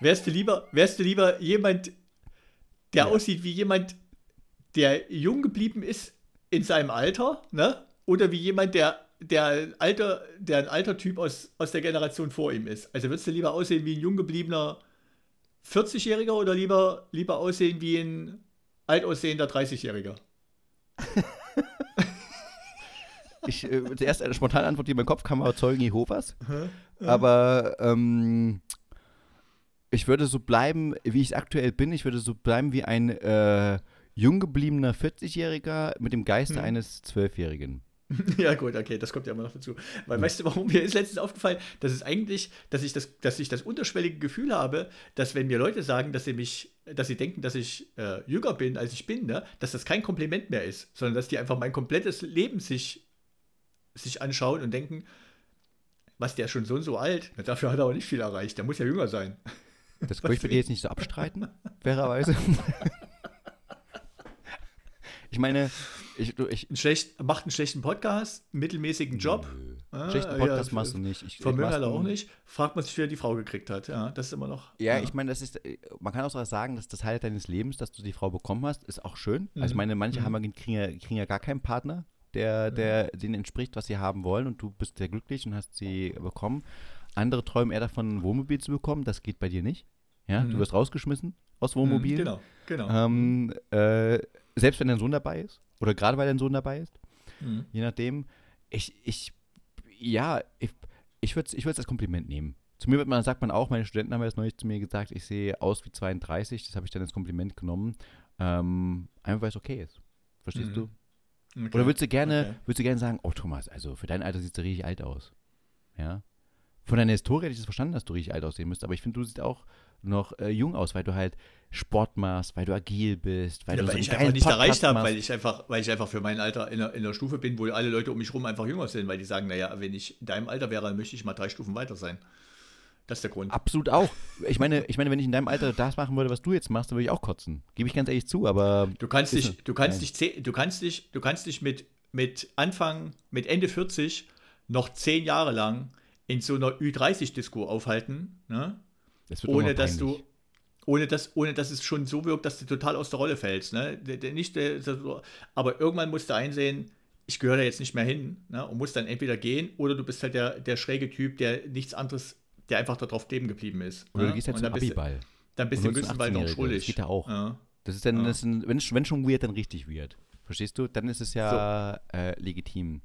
Wärst, du lieber, wärst du lieber jemand, der Ja. aussieht wie jemand, der jung geblieben ist in seinem Alter, ne? Oder wie jemand, der, der, ein alter, der ein alter Typ aus, aus der Generation vor ihm ist? Also würdest du lieber aussehen wie ein jung gebliebener 40-Jähriger oder lieber, lieber aussehen wie ein alt aussehender 30-Jähriger? Ich, äh, zuerst eine spontane Antwort, die in meinem Kopf kam, war Zeugen Jehovas. Aber ähm, ich würde so bleiben, wie ich aktuell bin. Ich würde so bleiben wie ein äh, jung gebliebener 40-Jähriger mit dem Geiste Hm. eines Zwölfjährigen. Ja, gut, okay, das kommt ja immer noch dazu. Weil weißt du, warum mir ist letztens aufgefallen, dass es eigentlich, dass ich das, dass ich das unterschwellige Gefühl habe, dass wenn mir Leute sagen, dass sie mich, dass sie denken, dass ich äh, jünger bin, als ich bin, ne, dass das kein Kompliment mehr ist, sondern dass die einfach mein komplettes Leben sich, sich anschauen und denken, was der schon so und so alt, dafür hat er aber nicht viel erreicht, der muss ja jünger sein. Das kann ich dir jetzt nicht so abstreiten, fairerweise. ich meine, ich, ich Ein schlecht, macht einen schlechten Podcast, einen mittelmäßigen Job. Ah, schlechten ja, Podcast machst du nicht. Ich, Vermögen machst hat er du- auch nicht. Fragt man sich, wer die Frau gekriegt hat. Ja, das ist immer noch. Ja, ich meine, das ist, äh, man kann auch sagen, dass das Highlight deines Lebens, dass du die Frau bekommen hast, ist auch schön. Also ich Mhm. meine, manche Mhm. haben, ja- kriegen, ja, kriegen ja gar keinen Partner, der, der denen entspricht, was sie haben wollen und du bist sehr glücklich und hast sie bekommen. Andere träumen eher davon, ein Wohnmobil zu bekommen, das geht bei dir nicht. Ja, du Mhm. wirst rausgeschmissen aus Mhm, Wohnmobilen. Genau, genau. Ähm, äh, selbst wenn dein Sohn dabei ist oder gerade weil dein Sohn dabei ist, Mhm. je nachdem. Ich, ich, ja, ich, ich würde es ich würd's als Kompliment nehmen. Zu mir wird man, sagt man auch, meine Studenten haben jetzt neulich zu mir gesagt, ich sehe aus wie 32, das habe ich dann als Kompliment genommen. Ähm, einfach weil es okay ist. Verstehst Mhm. du? Okay. Oder würdest du gerne, Okay. würdest du gerne sagen, oh Thomas, also für dein Alter siehst du richtig alt aus. Ja. Von deiner Historie hätte ich das verstanden, dass du richtig alt aussehen müsst, aber ich finde, du siehst auch noch äh, jung aus, weil du halt Sport machst, weil du agil bist, weil Ja, du so weil einen ich einfach nicht Podcast erreicht habe, weil ich einfach, weil ich einfach für mein Alter in der, in der Stufe bin, wo alle Leute um mich rum einfach jünger sind, weil die sagen, naja, wenn ich in deinem Alter wäre, dann möchte ich mal drei Stufen weiter sein. Das ist der Grund. Absolut auch. Ich meine, ich meine, wenn ich in deinem Alter das machen würde, was du jetzt machst, dann würde ich auch kotzen. Gebe ich ganz ehrlich zu, aber Du kannst dich, du kannst Nein. dich, du kannst dich, du kannst dich mit, mit Anfang, mit Ende 40 noch zehn Jahre lang in so einer Ü30-Disco aufhalten, ne? wird ohne dass du, ohne dass, ohne dass es schon so wirkt, dass du total aus der Rolle fällst, ne? Nicht, aber irgendwann musst du einsehen, ich gehöre da jetzt nicht mehr hin, ne? Und musst dann entweder gehen oder du bist halt der, der schräge Typ, der nichts anderes, der einfach darauf kleben geblieben ist. Oder ne? du gehst halt Und zum dann bist du- Abiball. Dann bist du im Größtenwald noch 18-Jährigen. schuldig. Das geht ja auch. Ja. Das ist dann, Ja. das ist ein, wenn, wenn schon weird, dann richtig weird. Verstehst du? Dann ist es ja äh, legitim.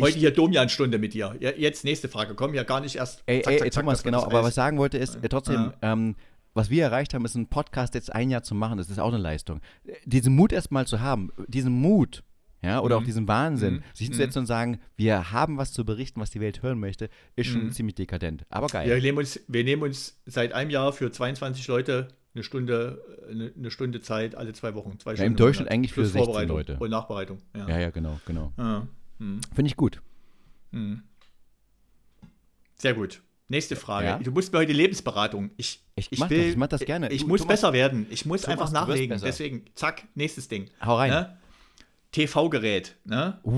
Heute hier Domian-Stunde mit dir. Ja, jetzt nächste Frage. Komm ja gar nicht erst. Ey, zack, ey, zack, zack, Thomas, wird genau, aber was ich sagen wollte ist, äh, trotzdem, Ja. ähm, was wir erreicht haben, ist einen Podcast jetzt ein Jahr zu machen, das ist auch eine Leistung. Diesen Mut erstmal zu haben, diesen Mut, ja, oder Mhm. auch diesen Wahnsinn, Mhm. sich hinzusetzen und sagen, wir haben was zu berichten, was die Welt hören möchte, ist schon Mhm. ziemlich dekadent. Aber geil. Wir nehmen, uns, wir nehmen uns seit einem Jahr für 22 Leute eine Stunde, eine, eine Stunde Zeit alle zwei Wochen. Zwei Ja, Stunden im Durchschnitt Monat. eigentlich für Plus 16 Vorbereitung Leute. Und Nachbereitung. Ja. ja, ja, genau, genau. Ja. Hm. Finde ich gut. Hm. Sehr gut. Nächste Frage. Ja? Du musst mir heute Lebensberatung. Ich, Ich ich mach will, das, ich mach das gerne. Ich Du, muss Thomas- besser werden. Ich muss Thomas, einfach nachlegen. Deswegen, zack, nächstes Ding. Hau rein. Ne? TV-Gerät. Ne? Uh,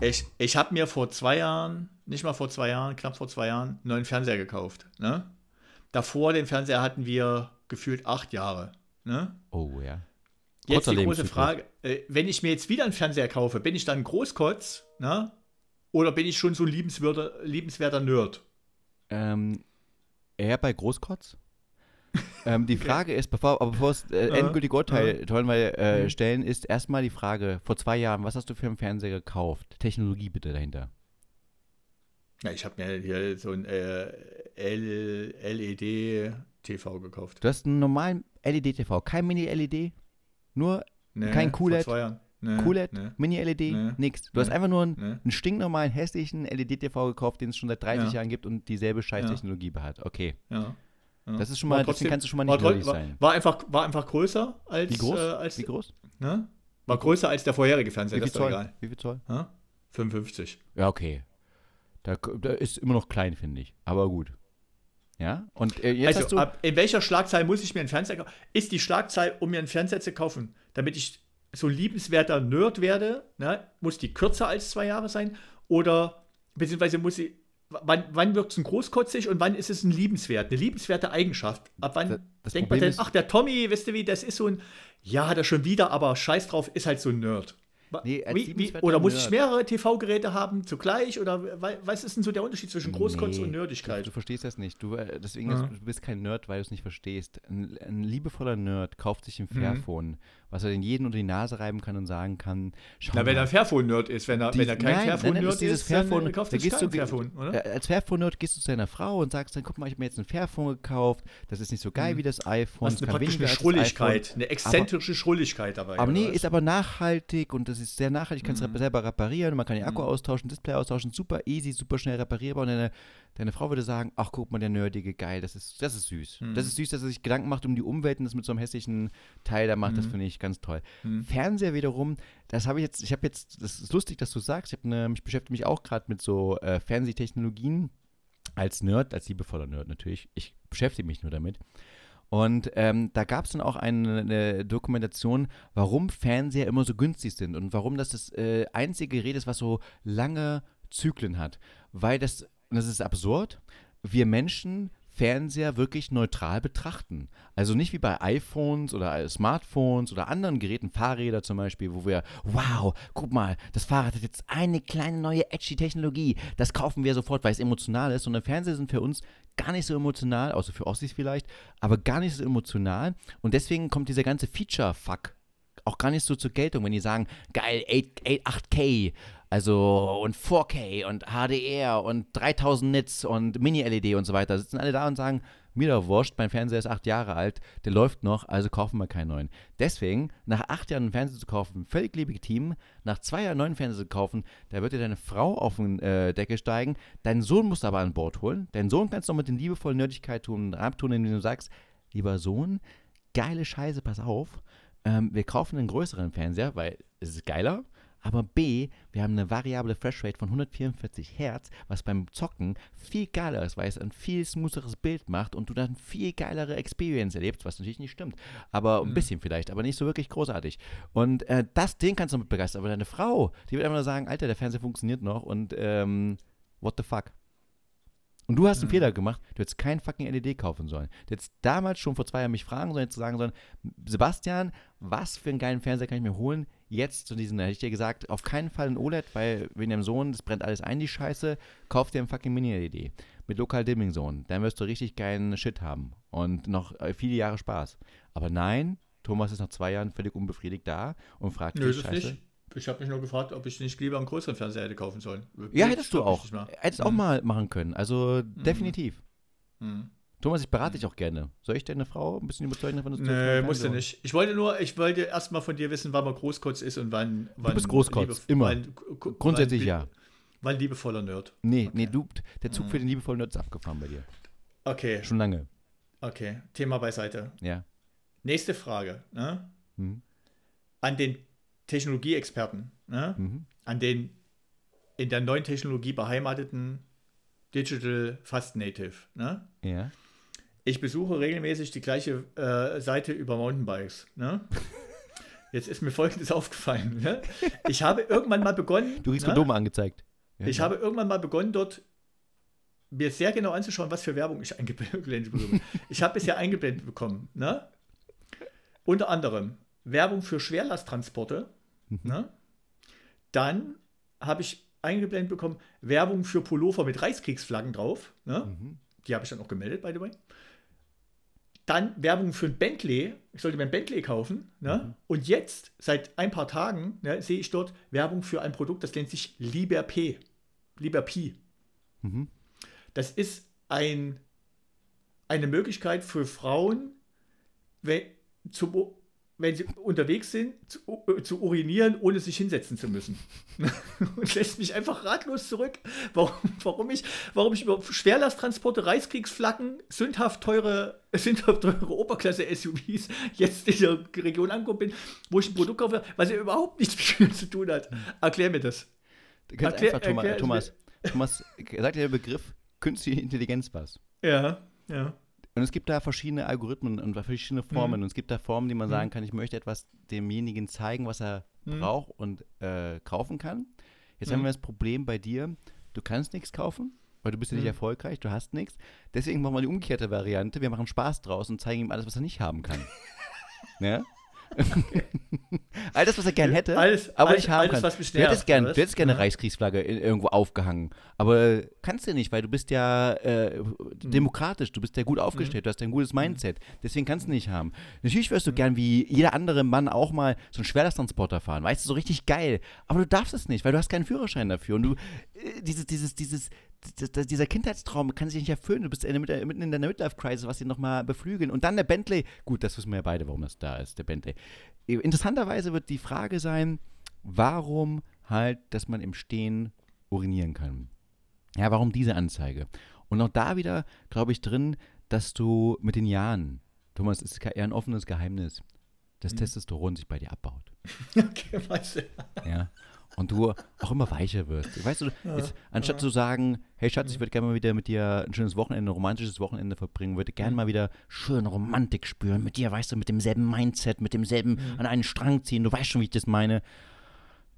Ich, ich habe mir vor zwei Jahren, nicht mal vor zwei Jahren, knapp vor zwei Jahren, einen neuen Fernseher gekauft. Ne? Davor, den Fernseher hatten wir gefühlt acht Jahre. Ne? oh ja. Jetzt Kurzer die große. Frage, äh, wenn ich mir jetzt wieder einen Fernseher kaufe, bin ich dann Großkotz? Ne? Oder bin ich schon so ein liebenswerter, liebenswerter Nerd? Ähm, eher bei Großkotz? Ähm, die Frage ist, bevor, aber bevor es äh, Ja, endgültig Urteil wollen wir äh, Mhm. stellen, ist erstmal die Frage, vor zwei Jahren, was hast du für einen Fernseher gekauft? Technologie bitte dahinter. Ja, ich habe mir hier so ein äh, LED-TV gekauft. Du hast einen normalen LED-TV, kein Mini-LED, nur Nee, Kein vor QLED? zwei Jahren. Nee, QLED, nee, Mini-LED, Nee. nix. Du hast einfach nur einen, einen stinknormalen, hässlichen LED-TV gekauft, den es schon seit 30 Ja. Jahren gibt und dieselbe Scheiß-Technologie hat. Okay. Ja. Ja. Das ist schon War mal, trotzdem- deswegen kannst du schon mal war, nicht war, sein. war, einfach, war einfach größer als. Wie groß? Äh, als Wie groß? Ne? War größer als der vorherige Fernseher, Wie das viel ist doch Zoll? egal. Wie viel Zoll? Hä? 55. Ja, okay. Da, da ist immer noch klein, finde ich. Aber gut. Ja, und äh, jetzt hast Also, du. ab, in welcher Schlagzahl muss ich mir einen Fernseher kaufen? Ist die Schlagzahl, um mir einen Fernseher zu kaufen, damit ich so liebenswerter Nerd werde, ne, muss die kürzer als zwei Jahre sein? Oder, beziehungsweise muss sie, wann, wann wirkt es ein großkotzig und wann ist es ein liebenswert? Eine liebenswerte Eigenschaft. Ab wann Das- das denkt man Problem denn, ist- ach, der Tommy, weißt du wie, das ist so ein, ja, er schon wieder, aber scheiß drauf, ist halt so ein Nerd. Nee, wie, wie, oder muss Nerd. ich mehrere TV-Geräte haben zugleich? Oder wa- was ist denn so der Unterschied zwischen Großkotz Nee, und Du, Nerdigkeit? du verstehst das nicht. Du, äh, deswegen Ja. ist, du bist kein Nerd, weil du es nicht verstehst. Ein, ein liebevoller Nerd kauft sich ein Mhm. Was er den jeden unter die Nase reiben kann und sagen kann, schau Na, wenn er Fairphone-Nerd ist, wenn er, wenn er kein Fairphone-Nerd das ist ist, dann Fairphone, äh, kauft da gehst du, Fairphone, oder? Als Fairphone-Nerd gehst du zu deiner Frau und sagst dann, guck mal, ich habe mir jetzt ein Fairphone gekauft, das ist nicht so geil wie das iPhone, Was es eine das Schrulligkeit, iPhone. eine exzentrische Schrulligkeit dabei. Aber nee, ist aber nachhaltig und das ist sehr nachhaltig, kannst Mhm. selber reparieren, man kann den Akku austauschen, Display austauschen, super easy, super schnell reparierbar und deine, deine Frau würde sagen, ach guck mal, der Nerdige, geil, das ist, das ist süß. Mhm. Das ist süß, dass er sich Gedanken macht um die Umwelt und das mit so einem hässlichen Teil da macht, das Mhm. finde ich ganz toll. Mhm. Fernseher wiederum, das habe ich jetzt, ich habe jetzt, das ist lustig, dass du sagst, ich, hab ne, ich beschäftige mich auch gerade mit so äh, Fernsehtechnologien als Nerd, als liebevoller Nerd natürlich. Ich beschäftige mich nur damit. Und ähm, da gab es dann auch eine, eine Dokumentation, warum Fernseher immer so günstig sind und warum das das äh, einzige Gerät ist, was so lange Zyklen hat. Weil das, und das ist absurd, wir Menschen Fernseher wirklich neutral betrachten. Also nicht wie bei iPhones oder äh, Smartphones oder anderen Geräten, Fahrräder zum Beispiel, wo wir, wow, guck mal, das Fahrrad hat jetzt eine kleine neue edgy Technologie, das kaufen wir sofort, weil es emotional ist. Und Fernseher sind für uns gar nicht so emotional, außer für Ossis vielleicht, aber gar nicht so emotional. Und deswegen kommt dieser ganze Feature-Fuck auch gar nicht so zur Geltung, wenn die sagen, geil, 8, 8, 8K, also und 4K und HDR und 3000 Nits und Mini-LED und so weiter, sitzen alle da und sagen, mir doch wurscht, mein Fernseher ist acht Jahre alt, der läuft noch, also kaufen wir keinen neuen. Deswegen, nach acht Jahren einen Fernseher zu kaufen, völlig legitim, nach zwei Jahren einen neuen Fernseher zu kaufen, da wird dir deine Frau auf den äh, Deckel steigen, deinen Sohn musst du aber an Bord holen, deinen Sohn kannst du noch mit den liebevollen Nerdigkeit tun, abtun, indem du sagst, lieber Sohn, geile Scheiße, pass auf, ähm, wir kaufen einen größeren Fernseher, weil es ist geiler. Aber B, wir haben eine variable Freshrate von 144 Hertz, was beim Zocken viel geiler ist, weil es ein viel smootheres Bild macht und du dann viel geilere Experience erlebst, was natürlich nicht stimmt. Aber ein bisschen vielleicht, aber nicht so wirklich großartig. Und äh, das, den kannst du mit begeistern. Aber deine Frau, die wird einfach nur sagen, Alter, der Fernseher funktioniert noch und ähm, what the fuck. Und du hast einen Fehler gemacht, du hättest kein fucking LED kaufen sollen. Du hättest damals schon vor zwei Jahren mich fragen sollen, zu sagen sollen, Sebastian, was für einen geilen Fernseher kann ich mir holen? Jetzt zu diesen, da hätte ich dir gesagt, auf keinen Fall ein OLED, weil wegen dem Sohn, das brennt alles ein, die Scheiße, kauf dir ein fucking Mini-LED mit Lokal Dimming Zone. Dann wirst du richtig geilen Shit haben und noch äh, viele Jahre Spaß. Aber nein, Thomas ist nach zwei Jahren völlig unbefriedigt da und fragt Nö, das Scheiße. nicht. Ich habe mich nur gefragt, ob ich nicht lieber einen größeren Fernseher hätte kaufen sollen. Ja, Geht, hättest du auch. Hättest auch Mhm. mal machen können. Also definitiv. Mhm. Thomas, ich berate dich auch gerne. Soll ich deine Frau ein bisschen überzeugen davon, dass du Nee, musste holst? nicht. Ich wollte nur, ich wollte erstmal von dir wissen, wann man Großkotz ist und wann. wann bist Großkotz, immer. Wann, wann, Grundsätzlich wann, ja. Wann liebevoller Nerd. Nee, Okay. nee, du, der Zug für den liebevollen Nerd ist abgefahren bei dir. Okay, Schon lange. okay. Thema beiseite. Ja. Nächste Frage. Ne? Mhm. An den Technologieexperten. Ne? Mhm. An den in der neuen Technologie beheimateten Digital Fast Native. Ne? Ja. Ich besuche regelmäßig die gleiche äh, Seite über Mountainbikes. Ne? Jetzt ist mir Folgendes aufgefallen. Ne? Ich habe irgendwann mal begonnen. Du kriegst ne? Kondome angezeigt. Ja. Ich habe irgendwann mal begonnen, dort mir sehr genau anzuschauen, was für Werbung ich eingeblendet bekomme. ich habe bisher eingeblendet bekommen. Ne? Unter anderem Werbung für Schwerlasttransporte. Mhm. Ne? Dann habe ich eingeblendet bekommen Werbung für Pullover mit Reichskriegsflaggen drauf. Ne? Mhm. Die habe ich dann auch gemeldet, by the way. Dann Werbung für ein Bentley. Ich sollte mir ein Bentley kaufen. Ne? Und jetzt, seit ein paar Tagen, ne, sehe ich dort Werbung für ein Produkt, das nennt sich Liber P. Liber Pi. Mhm. Das ist ein, eine Möglichkeit für Frauen, wenn, zu, wenn sie unterwegs sind, zu, äh, zu urinieren, ohne sich hinsetzen zu müssen. Und lässt mich einfach ratlos zurück, warum, warum, ich, warum ich über Schwerlasttransporte, Reichskriegsflaggen, sündhaft teure, sündhaft teure Oberklasse-SUVs jetzt in der Region angekommen bin, wo ich ein Produkt kaufe, was ja überhaupt nichts mit mir zu tun hat. Erklär mir das. Ganz Erklär- einfach, Thomas. erklär Thomas, Thomas, sagt dir der Begriff künstliche Intelligenz was? Ja, Ja. Und es gibt da verschiedene Algorithmen und verschiedene Formen. Und es gibt da Formen, die man sagen kann, ich möchte etwas demjenigen zeigen, was er Mhm. braucht und äh, kaufen kann. Jetzt haben Mhm. wir das Problem bei dir, du kannst nichts kaufen, weil du bist ja nicht Mhm. erfolgreich, du hast nichts. Deswegen machen wir die umgekehrte Variante. Wir machen Spaß draus und zeigen ihm alles, was er nicht haben kann. ja? All das, was er gern hätte, Alles- aber alles- nicht haben alles, kann. was du hättest gern, du hättest gerne was? eine Reichskriegsflagge in, irgendwo aufgehangen, aber kannst du nicht, weil du bist ja äh, Hm. demokratisch, du bist ja gut aufgestellt, du hast ein gutes Mindset, deswegen kannst du nicht haben. Natürlich wirst Hm. du gern wie jeder andere Mann auch mal so einen Schwerlasttransporter fahren, weißt du, so richtig geil, aber du darfst es nicht, weil du hast keinen Führerschein dafür und du, äh, dieses, dieses, dieses, dieser Kindheitstraum kann sich nicht erfüllen. Du bist in der- mitten in deiner Midlife-Crisis, was sie nochmal beflügeln. Und dann der Bentley. Gut, das wissen wir ja beide, warum das da ist, der Bentley. Interessanterweise wird die Frage sein, warum halt, dass man im Stehen urinieren kann. Ja, warum diese Anzeige? Und auch da wieder, glaube ich, drin, dass du mit den Jahren, Thomas, es ist eher ein offenes Geheimnis, das Testosteron sich bei dir abbaut. Okay, weißt du. Ja. Und du auch immer weicher wirst. Weißt du, jetzt, anstatt zu sagen, hey Schatz, ich würde gerne mal wieder mit dir ein schönes Wochenende, ein romantisches Wochenende verbringen, würde gerne mal wieder schön Romantik spüren mit dir, weißt du, mit demselben Mindset, mit demselben an einen Strang ziehen, du weißt schon, wie ich das meine.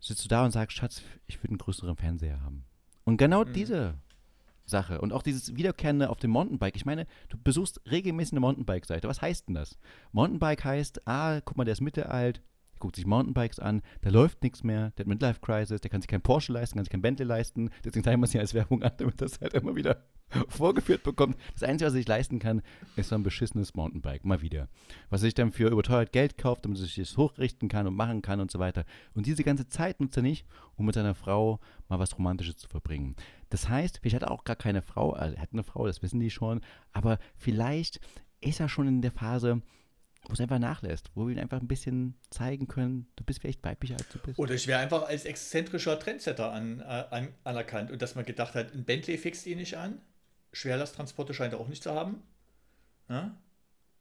Sitzt du da und sagst, Schatz, ich würde einen größeren Fernseher haben. Und genau diese Sache und auch dieses Wiederkehrende auf dem Mountainbike. Ich meine, du besuchst regelmäßig eine Mountainbike-Seite. Was heißt denn das? Mountainbike heißt, ah, guck mal, der ist mittelalt, der guckt sich Mountainbikes an, da läuft nichts mehr, der hat Midlife-Crisis, der kann sich kein Porsche leisten, kann sich kein Bentley leisten. Deswegen zeigen wir es hier als Werbung an, damit das halt immer wieder vorgeführt bekommt. Das Einzige, was er sich leisten kann, ist so ein beschissenes Mountainbike, mal wieder. Was er sich dann für überteuert Geld kauft, damit er sich das hochrichten kann und machen kann und so weiter. Und diese ganze Zeit nutzt er nicht, um mit seiner Frau mal was Romantisches zu verbringen. Das heißt, vielleicht hat er auch gar keine Frau, also er hat eine Frau, das wissen die schon, aber vielleicht ist er schon in der Phase, wo es einfach nachlässt, wo wir ihn einfach ein bisschen zeigen können, du bist vielleicht weiblicher als du bist. Oder ich wäre einfach als exzentrischer Trendsetter an, äh, an, anerkannt und dass man gedacht hat, ein Bentley fixt ihn nicht an, Schwerlasttransporte scheint er auch nicht zu haben. Ja?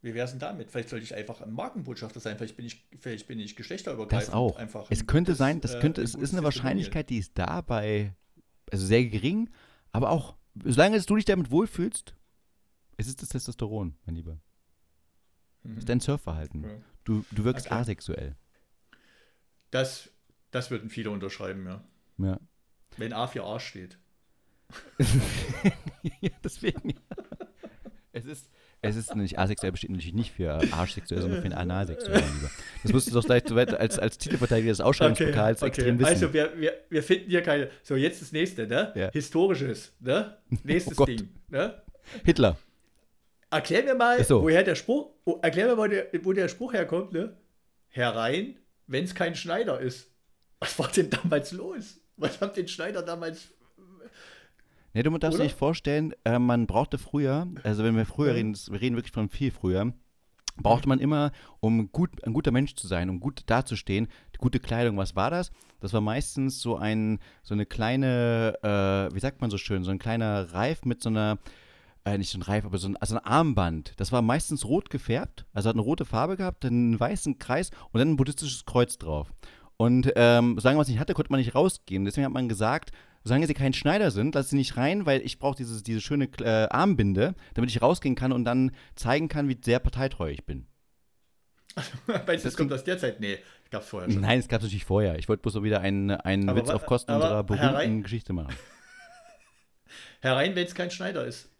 Wie wäre es denn damit? Vielleicht sollte ich einfach ein Markenbotschafter sein, vielleicht bin ich, vielleicht bin ich geschlechterübergreifend. Das auch. Einfach es könnte gutes, sein, das äh, könnte, ein es ist eine. Wahrscheinlichkeit, die ist da bei, also sehr gering, aber auch, solange du dich damit wohlfühlst, es ist das Testosteron, mein Lieber. Mhm. ist dein Surfverhalten. Ja. Du, du wirkst Okay. asexuell. Das, das würden viele unterschreiben, ja. Ja. Wenn A für Arsch steht. ja, deswegen. Es ist, es ist nicht asexuell, besteht natürlich nicht für arschsexuell, sondern für analsexuell. Das musst du doch gleich so weit als, als Titelverteidiger des Ausschreibungspokals extrem wissen. Also wir, wir, wir finden hier keine. So, jetzt das nächste, ne? Ja. Historisches, ne? Nächstes Oh. Ding. Ne? Hitler. Erklär mir mal, so. woher der Spruch, oh, erklär mir mal, der, wo der Spruch herkommt, ne? Herein, wenn es kein Schneider ist. Was war denn damals los? Was haben den Schneider damals. Ne, du darfst dir nicht vorstellen, äh, man brauchte früher, also wenn wir früher reden, wir reden wirklich von viel früher, brauchte man immer, um gut, ein guter Mensch zu sein, um gut dazustehen, die gute Kleidung. Was war das? Das war meistens so ein, so eine kleine, äh, wie sagt man so schön, so ein kleiner Reif mit so einer, äh, nicht so ein Reif, aber so ein, also ein Armband. Das war meistens rot gefärbt, also hat eine rote Farbe gehabt, einen weißen Kreis und dann ein buddhistisches Kreuz drauf. Und ähm, solange man es nicht hatte, konnte man nicht rausgehen. Deswegen hat man gesagt, solange sie kein Schneider sind, lass sie nicht rein, weil ich brauche diese schöne äh, Armbinde, damit ich rausgehen kann und dann zeigen kann, wie sehr parteitreu ich bin. Du, das kommt aus der Zeit? Nee, gab's vorher schon. Nein, es gab es natürlich vorher. Ich wollte bloß so wieder einen, einen Aber Witz auf Kosten aber unserer berühmten Geschichte machen. Herein, wenn es kein Schneider ist.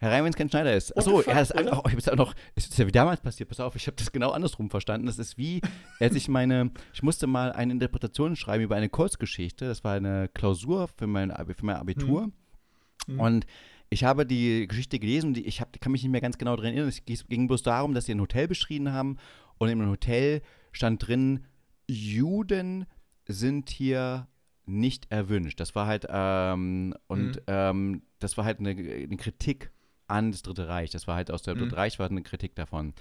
Herein, wenn es kein Schneider ist. Achso, das ist auch, ich hab's auch noch, es ist ja wie damals passiert, pass auf, ich habe das genau andersrum verstanden. Das ist wie, als ich meine, ich musste mal eine Interpretation schreiben über eine Kurzgeschichte. Das war eine Klausur für mein, für mein Abitur. Hm. Und ich habe die Geschichte gelesen, die, ich hab, kann mich nicht mehr ganz genau daran erinnern. Es ging- ging bloß darum, dass sie ein Hotel beschrieben haben und im Hotel stand drin, Juden sind hier nicht erwünscht. Das war halt, ähm, und Mhm. ähm, das war halt eine, eine Kritik an das Dritte Reich. Das war halt aus der Mhm. Dritte Reich war eine Kritik davon.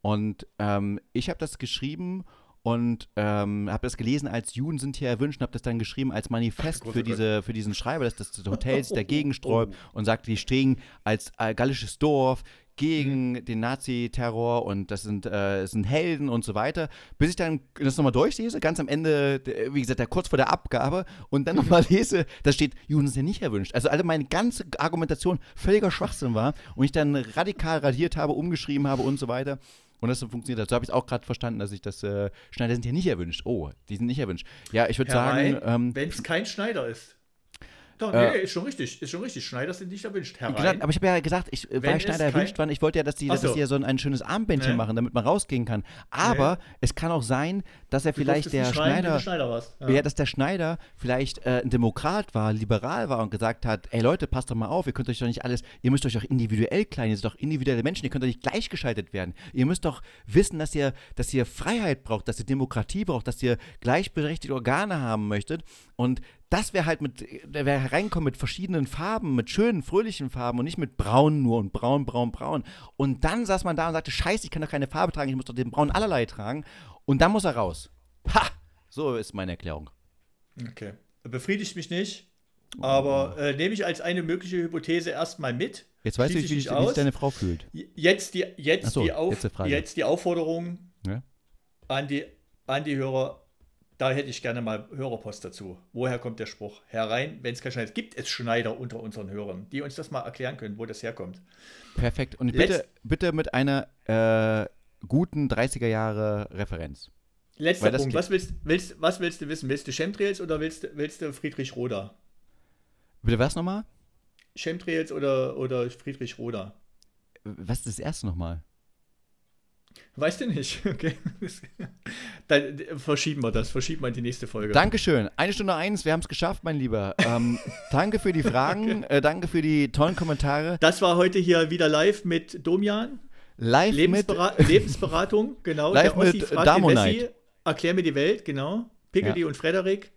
Und ähm, ich habe das geschrieben und ähm, habe das gelesen als Juden sind hier erwünscht und habe das dann geschrieben als Manifest Gott, für, diese, für diesen Schreiber, dass das Hotel sich dagegen Oh, sträubt und sagt, die stehen als äh, gallisches Dorf gegen Mhm. den Nazi-Terror und das sind, äh, das sind Helden und so weiter. Bis ich dann das nochmal durchlese, ganz am Ende, wie gesagt, kurz vor der Abgabe und dann nochmal lese, da steht, Juden sind ja nicht erwünscht. Also alle meine ganze Argumentation völliger Schwachsinn war und ich dann radikal radiert habe, umgeschrieben habe und so weiter. Und das so funktioniert hat. So habe ich auch gerade verstanden, dass ich das, äh, Schneider sind hier nicht erwünscht. Oh, die sind nicht erwünscht. Ja, ich würde sagen, ähm, wenn es kein Schneider ist. Doch, Äh, nee, nee, ist schon richtig. Ist schon richtig. Schneider sind nicht erwünscht. Herein. Gesagt, aber ich habe ja gesagt, ich, äh, Wenn weil es Schneider kein- erwünscht waren, ich wollte ja, dass die, dass so. die ja so ein, ein schönes Armbändchen Nee. machen, damit man rausgehen kann. Aber es kann auch sein, dass er vielleicht der wenn Schneider, Schneider warst. ja. dass der Schneider vielleicht äh, ein Demokrat war, liberal war und gesagt hat, ey Leute, passt doch mal auf, ihr könnt euch doch nicht alles, ihr müsst euch doch individuell klein, ihr seid doch individuelle Menschen, ihr könnt doch nicht gleichgeschaltet werden. Ihr müsst doch wissen, dass ihr, dass ihr Freiheit braucht, dass ihr Demokratie braucht, dass ihr gleichberechtigte Organe haben möchtet. Und das wäre halt mit, der wäre hereinkommen mit verschiedenen Farben, mit schönen, fröhlichen Farben und nicht mit braun nur und braun, braun, braun. Und dann saß man da und sagte, scheiße, ich kann doch keine Farbe tragen, ich muss doch den braun allerlei tragen. Und dann muss er raus. Ha! So ist meine Erklärung. Okay. Befriedigt mich nicht, aber äh, nehme ich als eine mögliche Hypothese erstmal mit. Jetzt weißt du, wie, ich wie sich deine Frau fühlt. Jetzt die, jetzt so, die, Auf, jetzt die jetzt die Aufforderung Ja? an die, an die Hörer. Da hätte ich gerne mal Hörerpost dazu. Woher kommt der Spruch? Herein, wenn es kein Schneider. Gibt es Schneider unter unseren Hörern, die uns das mal erklären können, wo das herkommt? Perfekt. Und Letz- bitte, bitte mit einer äh, guten 30er Jahre Referenz. Letzter Punkt. Was willst, willst, was willst du wissen? Willst du Chemtrails oder willst, du- willst du Friedrich Roda? Bitte was nochmal? Chemtrails oder, oder Friedrich Roda? Was ist das erste nochmal? Weißt du nicht? Okay. Dann äh, verschieben wir das. Verschieben wir in die nächste Folge. Dankeschön. Eine Stunde eins, wir haben es geschafft, mein Lieber. Ähm, danke für die Fragen, äh, danke für die tollen Kommentare. Das war heute hier wieder live mit Domian. Live mit Lebensbera Lebensberatung, genau. Live Der Ossi mit Damonite. Erklär mir die Welt, genau. Piggledy und Frederik.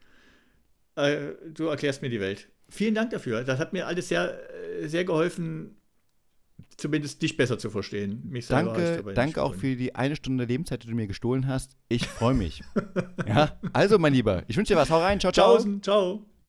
Äh, du erklärst mir die Welt. Vielen Dank dafür. Das hat mir alles sehr, äh, sehr geholfen, zumindest dich besser zu verstehen. Mich Danke, danke auch für die eine Stunde Lebenszeit, die du mir gestohlen hast. Ich freue mich. ja, also mein Lieber, ich wünsche dir was. Hau rein. Ciao, ciao. Tschaußen, ciao.